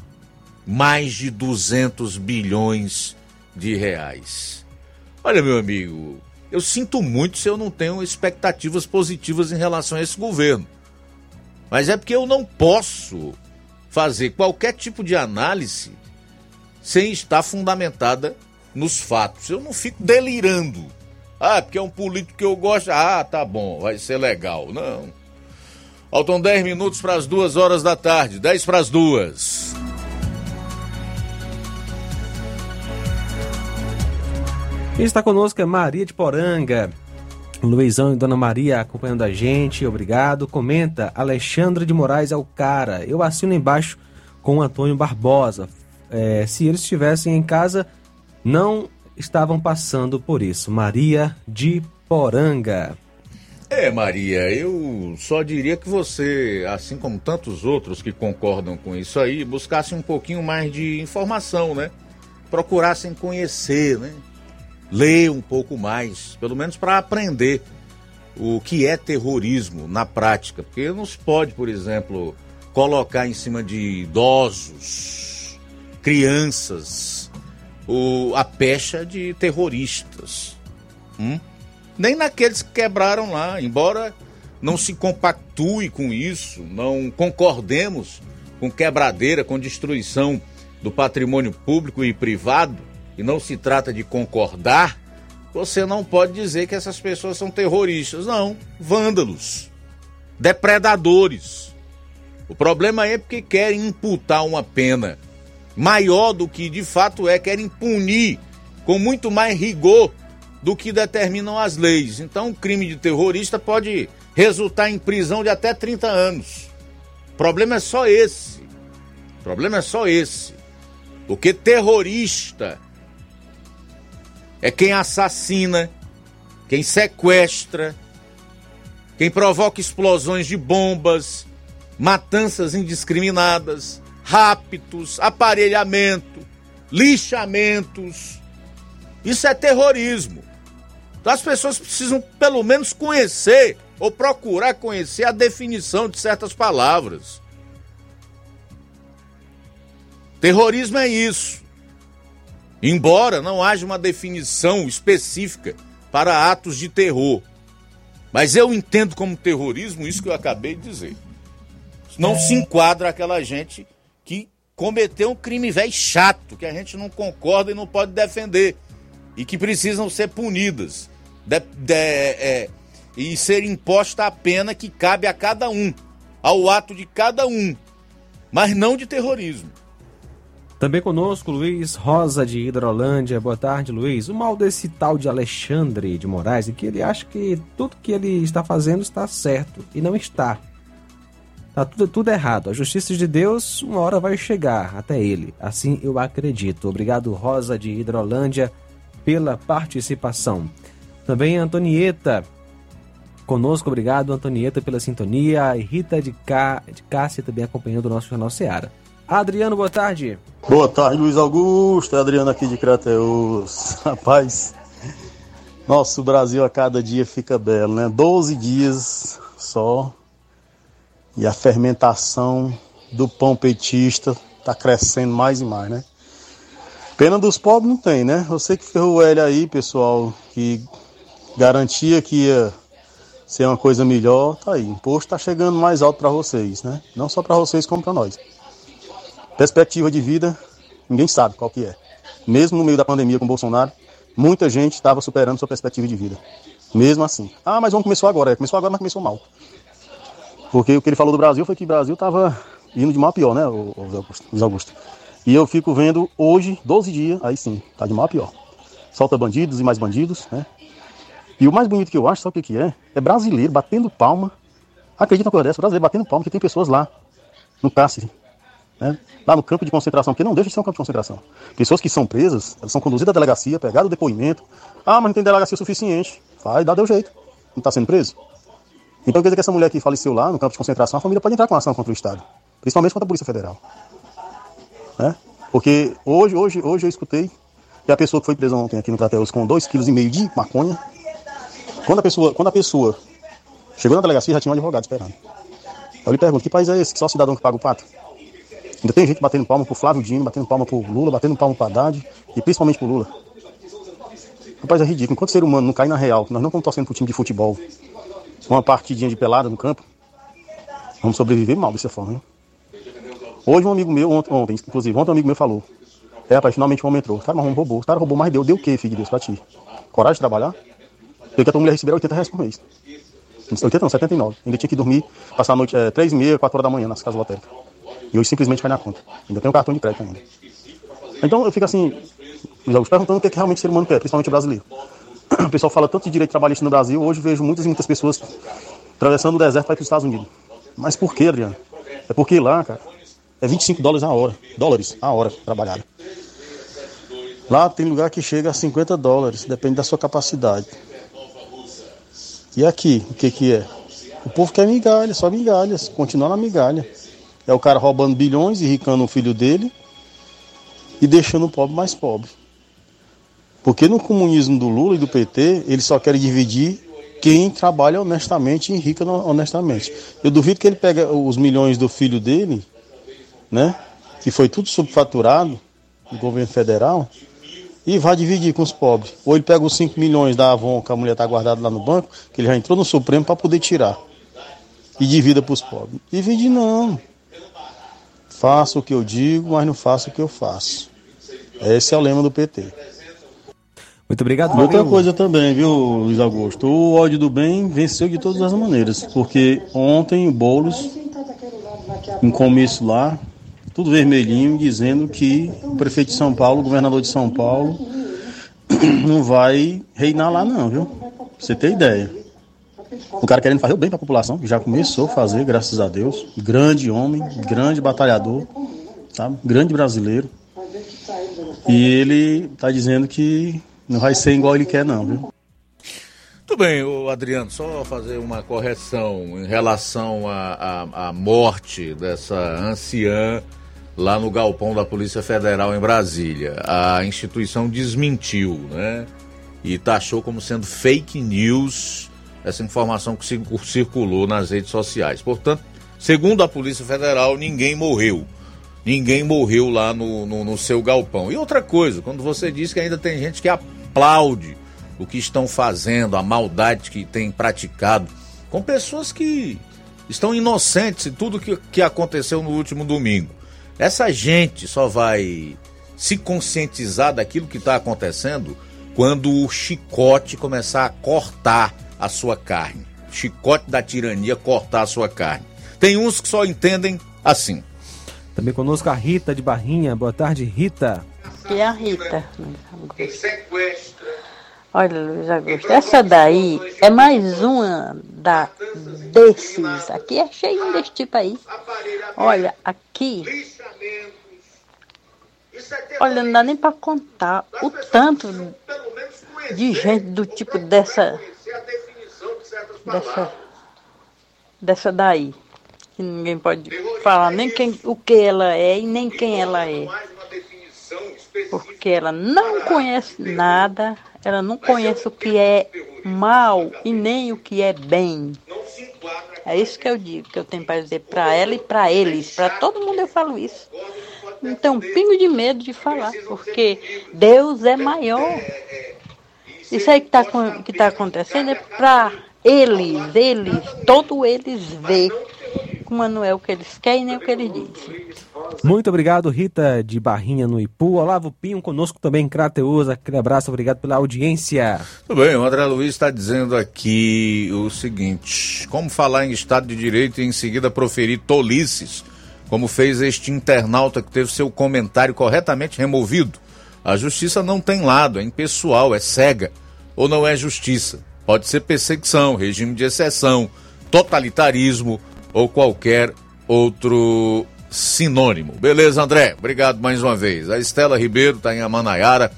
mais de 200 bilhões de reais. Olha, meu amigo, eu sinto muito se eu não tenho expectativas positivas em relação a esse governo. Mas é porque eu não posso fazer qualquer tipo de análise sem estar fundamentada nos fatos. Eu não fico delirando. Ah, porque é um político que eu gosto. Ah, tá bom, vai ser legal. Não. Faltam 10 minutos para as 2 horas da tarde. 10 para as 2. Está conosco é Maria de Poranga. Luizão e Dona Maria acompanhando a gente, obrigado. Comenta, Alexandre de Moraes é o cara. Eu assino embaixo com o Antônio Barbosa. É, se eles estivessem em casa, não estavam passando por isso. Maria de Poranga. É, Maria, eu só diria que você, assim como tantos outros que concordam com isso aí, buscasse um pouquinho mais de informação, né? Procurassem conhecer, né? Ler um pouco mais, pelo menos para aprender o que é terrorismo na prática, porque não se pode, por exemplo, colocar em cima de idosos, crianças, o, a pecha de terroristas. Hum? Nem naqueles que quebraram lá, embora não se compactue com isso, não concordemos com quebradeira, com destruição do patrimônio público e privado, e não se trata de concordar, você não pode dizer que essas pessoas são terroristas. Não, vândalos, depredadores. O problema é porque querem imputar uma pena maior do que de fato é, querem punir com muito mais rigor do que determinam as leis. Então, o crime de terrorista pode resultar em prisão de até 30 anos. O problema é só esse. O problema é só esse. Porque terrorista é quem assassina, quem sequestra, quem provoca explosões de bombas, matanças indiscriminadas, raptos, aparelhamento, lixamentos. Isso é terrorismo. Então as pessoas precisam pelo menos conhecer ou procurar conhecer a definição de certas palavras. Terrorismo é isso. Embora não haja uma definição específica para atos de terror. Mas eu entendo como terrorismo isso que eu acabei de dizer. Não se enquadra aquela gente que cometeu um crime velho chato, que a gente não concorda e não pode defender. E que precisam ser punidas. De, de, é, e ser imposta a pena que cabe a cada um, ao ato de cada um, mas não de terrorismo. Também conosco Luiz Rosa de Hidrolândia. Boa tarde, Luiz. O mal desse tal de Alexandre de Moraes é que ele acha que tudo que ele está fazendo está certo e não está. Tá tudo, tudo errado. A justiça de Deus uma hora vai chegar até ele. Assim eu acredito. Obrigado, Rosa de Hidrolândia, pela participação. Também Antonieta. Conosco, obrigado, Antonieta, pela sintonia. E Rita de, Cá, de Cássia também acompanhando o nosso Jornal Seara. Adriano, boa tarde. Boa tarde, Luiz Augusto. É Adriano aqui de Crateus. Rapaz, nosso Brasil a cada dia fica belo, né? 12 dias só. E a fermentação do pão petista tá crescendo mais e mais, né? Pena dos pobres não tem, né? Eu sei que ferrou ele aí, pessoal, que garantia que ia ser uma coisa melhor, tá aí. O imposto tá chegando mais alto para vocês, né? Não só para vocês, como para nós. Perspectiva de vida, ninguém sabe qual que é. Mesmo no meio da pandemia com o Bolsonaro, muita gente estava superando sua perspectiva de vida. Mesmo assim. Ah, mas vamos começou agora. É, começou agora, mas começou mal. Porque o que ele falou do Brasil foi que o Brasil estava indo de mal a pior, né, o Augusto, Augusto? E eu fico vendo hoje, 12 dias, aí sim, tá de mal a pior. Solta bandidos e mais bandidos, né? E o mais bonito que eu acho, sabe o que, que é? É brasileiro batendo palma. Acredita na coisa dessa? Brasileiro batendo palma, que tem pessoas lá, no cárcere, né? lá no campo de concentração, que não deixa de ser um campo de concentração. Pessoas que são presas, elas são conduzidas à delegacia, pegadas o depoimento. Ah, mas não tem delegacia suficiente. Vai, dá deu jeito. Não está sendo preso? Então quer dizer que essa mulher que faleceu lá no campo de concentração, a família pode entrar com ação contra o Estado. Principalmente contra a Polícia Federal. Né? Porque hoje, hoje, hoje eu escutei que a pessoa que foi presa ontem aqui no Crateus com 2,5 kg de maconha, quando a pessoa, quando a pessoa chegou na delegacia, já tinha um advogado esperando. Eu lhe pergunto, que país é esse? Que só cidadão que paga o pato? Ainda tem gente batendo palma pro Flávio Dino, batendo palma pro Lula, batendo palma pro Haddad e principalmente pro Lula. Rapaz, é ridículo. Enquanto ser humano não cai na real, nós não estamos torcendo pro time de futebol, uma partidinha de pelada no campo, vamos sobreviver mal dessa forma. Hein? Hoje um amigo meu, ontem, ontem, inclusive, ontem um amigo meu falou, é rapaz, finalmente o homem entrou. Cara, mas um roubou. O cara roubou, mas deu, deu o quê, filho de Deus, pra ti? Coragem de trabalhar? Eu que a tua mulher receber 80 reais por mês. 80 não, 79. Ainda tinha que dormir, passar a noite é, 3 e meia, 4 horas da manhã nas casas lotéricas. E hoje simplesmente cai na conta. Ainda tem um cartão de crédito ainda. Então eu fico assim, perguntando o que, é que realmente o ser humano quer, principalmente o brasileiro. O pessoal fala tanto de direito trabalhista no Brasil, hoje vejo muitas e muitas pessoas atravessando o deserto para ir para os Estados Unidos. Mas por quê, Adriano? É porque lá, cara, é 25 dólares a hora. Dólares a hora trabalhada. Lá tem lugar que chega a 50 dólares, depende da sua capacidade. E aqui, o que que é? O povo quer migalha, só migalhas, continuar na migalha. É o cara roubando bilhões e ricando o filho dele e deixando o pobre mais pobre. Porque no comunismo do Lula e do PT, eles só querem dividir quem trabalha honestamente e enrica honestamente. Eu duvido que ele pega os milhões do filho dele, né? Que foi tudo subfaturado do governo federal, e vai dividir com os pobres. Ou ele pega os 5 milhões da Avon que a mulher está guardada lá no banco, que ele já entrou no Supremo para poder tirar. E divida para os pobres. Divide não. Faça o que eu digo, mas não faça o que eu faço. Esse é o lema do PT. Muito obrigado, Outra amigo. coisa também, viu, Luiz Augusto? O ódio do bem venceu de todas as maneiras. Porque ontem o Boulos, em comício lá, tudo vermelhinho, dizendo que o prefeito de São Paulo, o governador de São Paulo, não vai reinar lá não, viu? Pra você ter ideia. O cara querendo fazer o bem para a população, já começou a fazer, graças a Deus. Grande homem, grande batalhador, sabe? Grande brasileiro. E ele está dizendo que não vai ser igual ele quer, não, viu? Tudo bem, o Adriano, só fazer uma correção em relação à morte dessa anciã lá no galpão da Polícia Federal em Brasília. A instituição desmentiu, né? E taxou como sendo fake news essa informação que circulou nas redes sociais. Portanto, segundo a Polícia Federal, ninguém morreu. Ninguém morreu lá no, no, no seu galpão. E outra coisa, quando você diz que ainda tem gente que aplaude o que estão fazendo, a maldade que tem praticado, com pessoas que estão inocentes em tudo que, que aconteceu no último domingo. Essa gente só vai se conscientizar daquilo que está acontecendo quando o chicote começar a cortar a sua carne. Chicote da tirania cortar a sua carne. Tem uns que só entendem assim. Também conosco a Rita de Barrinha. Boa tarde, Rita. E a Rita. Olha, Luiz Augusto, essa daí é mais uma da, desses. Aqui é cheio desse tipo aí. Olha, aqui. Olha, não dá nem para contar o tanto de gente do tipo dessa. Dessa. Dessa daí. Que ninguém pode falar nem quem, o que ela é e nem quem ela é. Porque ela não conhece nada, ela não conhece o que é mal e nem o que é bem. É isso que eu digo, que eu tenho para dizer para ela e para eles, para todo mundo eu falo isso. Não tem um pingo de medo de falar, porque Deus é maior. Isso aí que está que tá acontecendo é para eles, eles, todos eles ver como não é o que eles querem nem o que eles dizem. Muito obrigado, Rita de Barrinha no Ipu. Olavo Pinho conosco também em Crateusa. Aquele abraço, obrigado pela audiência. Tudo bem, o André Luiz está dizendo aqui o seguinte: como falar em Estado de Direito e em seguida proferir tolices, como fez este internauta que teve seu comentário corretamente removido? A justiça não tem lado, é impessoal, é cega. Ou não é justiça? Pode ser perseguição, regime de exceção, totalitarismo ou qualquer outro sinônimo. Beleza, André? Obrigado mais uma vez. A Estela Ribeiro está em Amanaiara,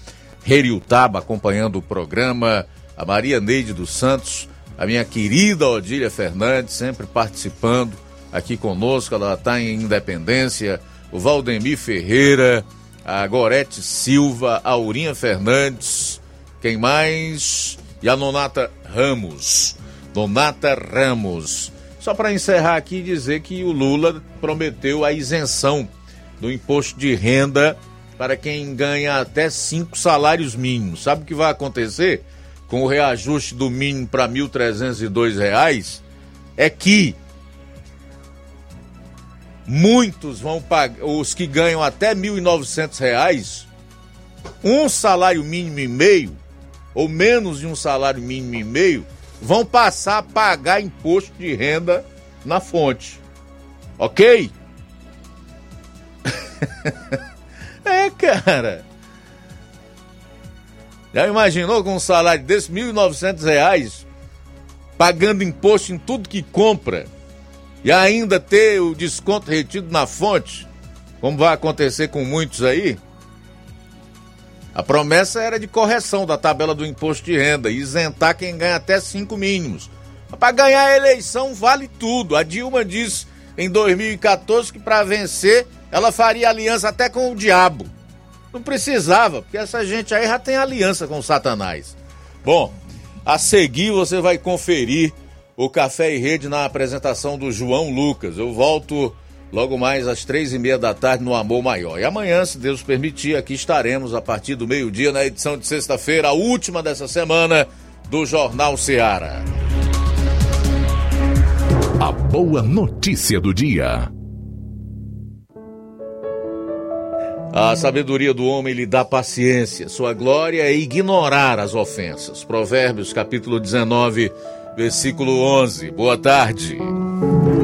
Heriutaba, acompanhando o programa. A Maria Neide dos Santos, a minha querida Odília Fernandes, sempre participando aqui conosco. Ela está em Independência. O Valdemir Ferreira, a Gorete Silva, a Aurinha Fernandes. Quem mais? E a Nonata Ramos. Nonata Ramos. Só para encerrar aqui dizer que o Lula prometeu a isenção do imposto de renda para quem ganha até cinco salários mínimos. Sabe o que vai acontecer com o reajuste do mínimo para R$ 1.302? É que muitos vão pagar, os que ganham até R$ 1.900, um salário mínimo e meio, ou menos de um salário mínimo e meio, vão passar a pagar imposto de renda na fonte. Ok? é, cara. Já imaginou com um salário desse R$ 1.900 pagando imposto em tudo que compra e ainda ter o desconto retido na fonte, como vai acontecer com muitos aí? A promessa era de correção da tabela do imposto de renda, isentar quem ganha até cinco mínimos. Para ganhar a eleição vale tudo. A Dilma disse em 2014 que para vencer ela faria aliança até com o diabo. Não precisava, porque essa gente aí já tem aliança com o Satanás. Bom, a seguir você vai conferir o Café e Rede na apresentação do João Lucas. Eu volto logo mais às três e meia da tarde no Amor Maior. E amanhã, se Deus permitir, aqui estaremos a partir do meio-dia na edição de sexta-feira, a última dessa semana do Jornal Seara. A boa notícia do dia. A sabedoria do homem lhe dá paciência, sua glória é ignorar as ofensas. Provérbios capítulo 19, versículo 11. Boa tarde.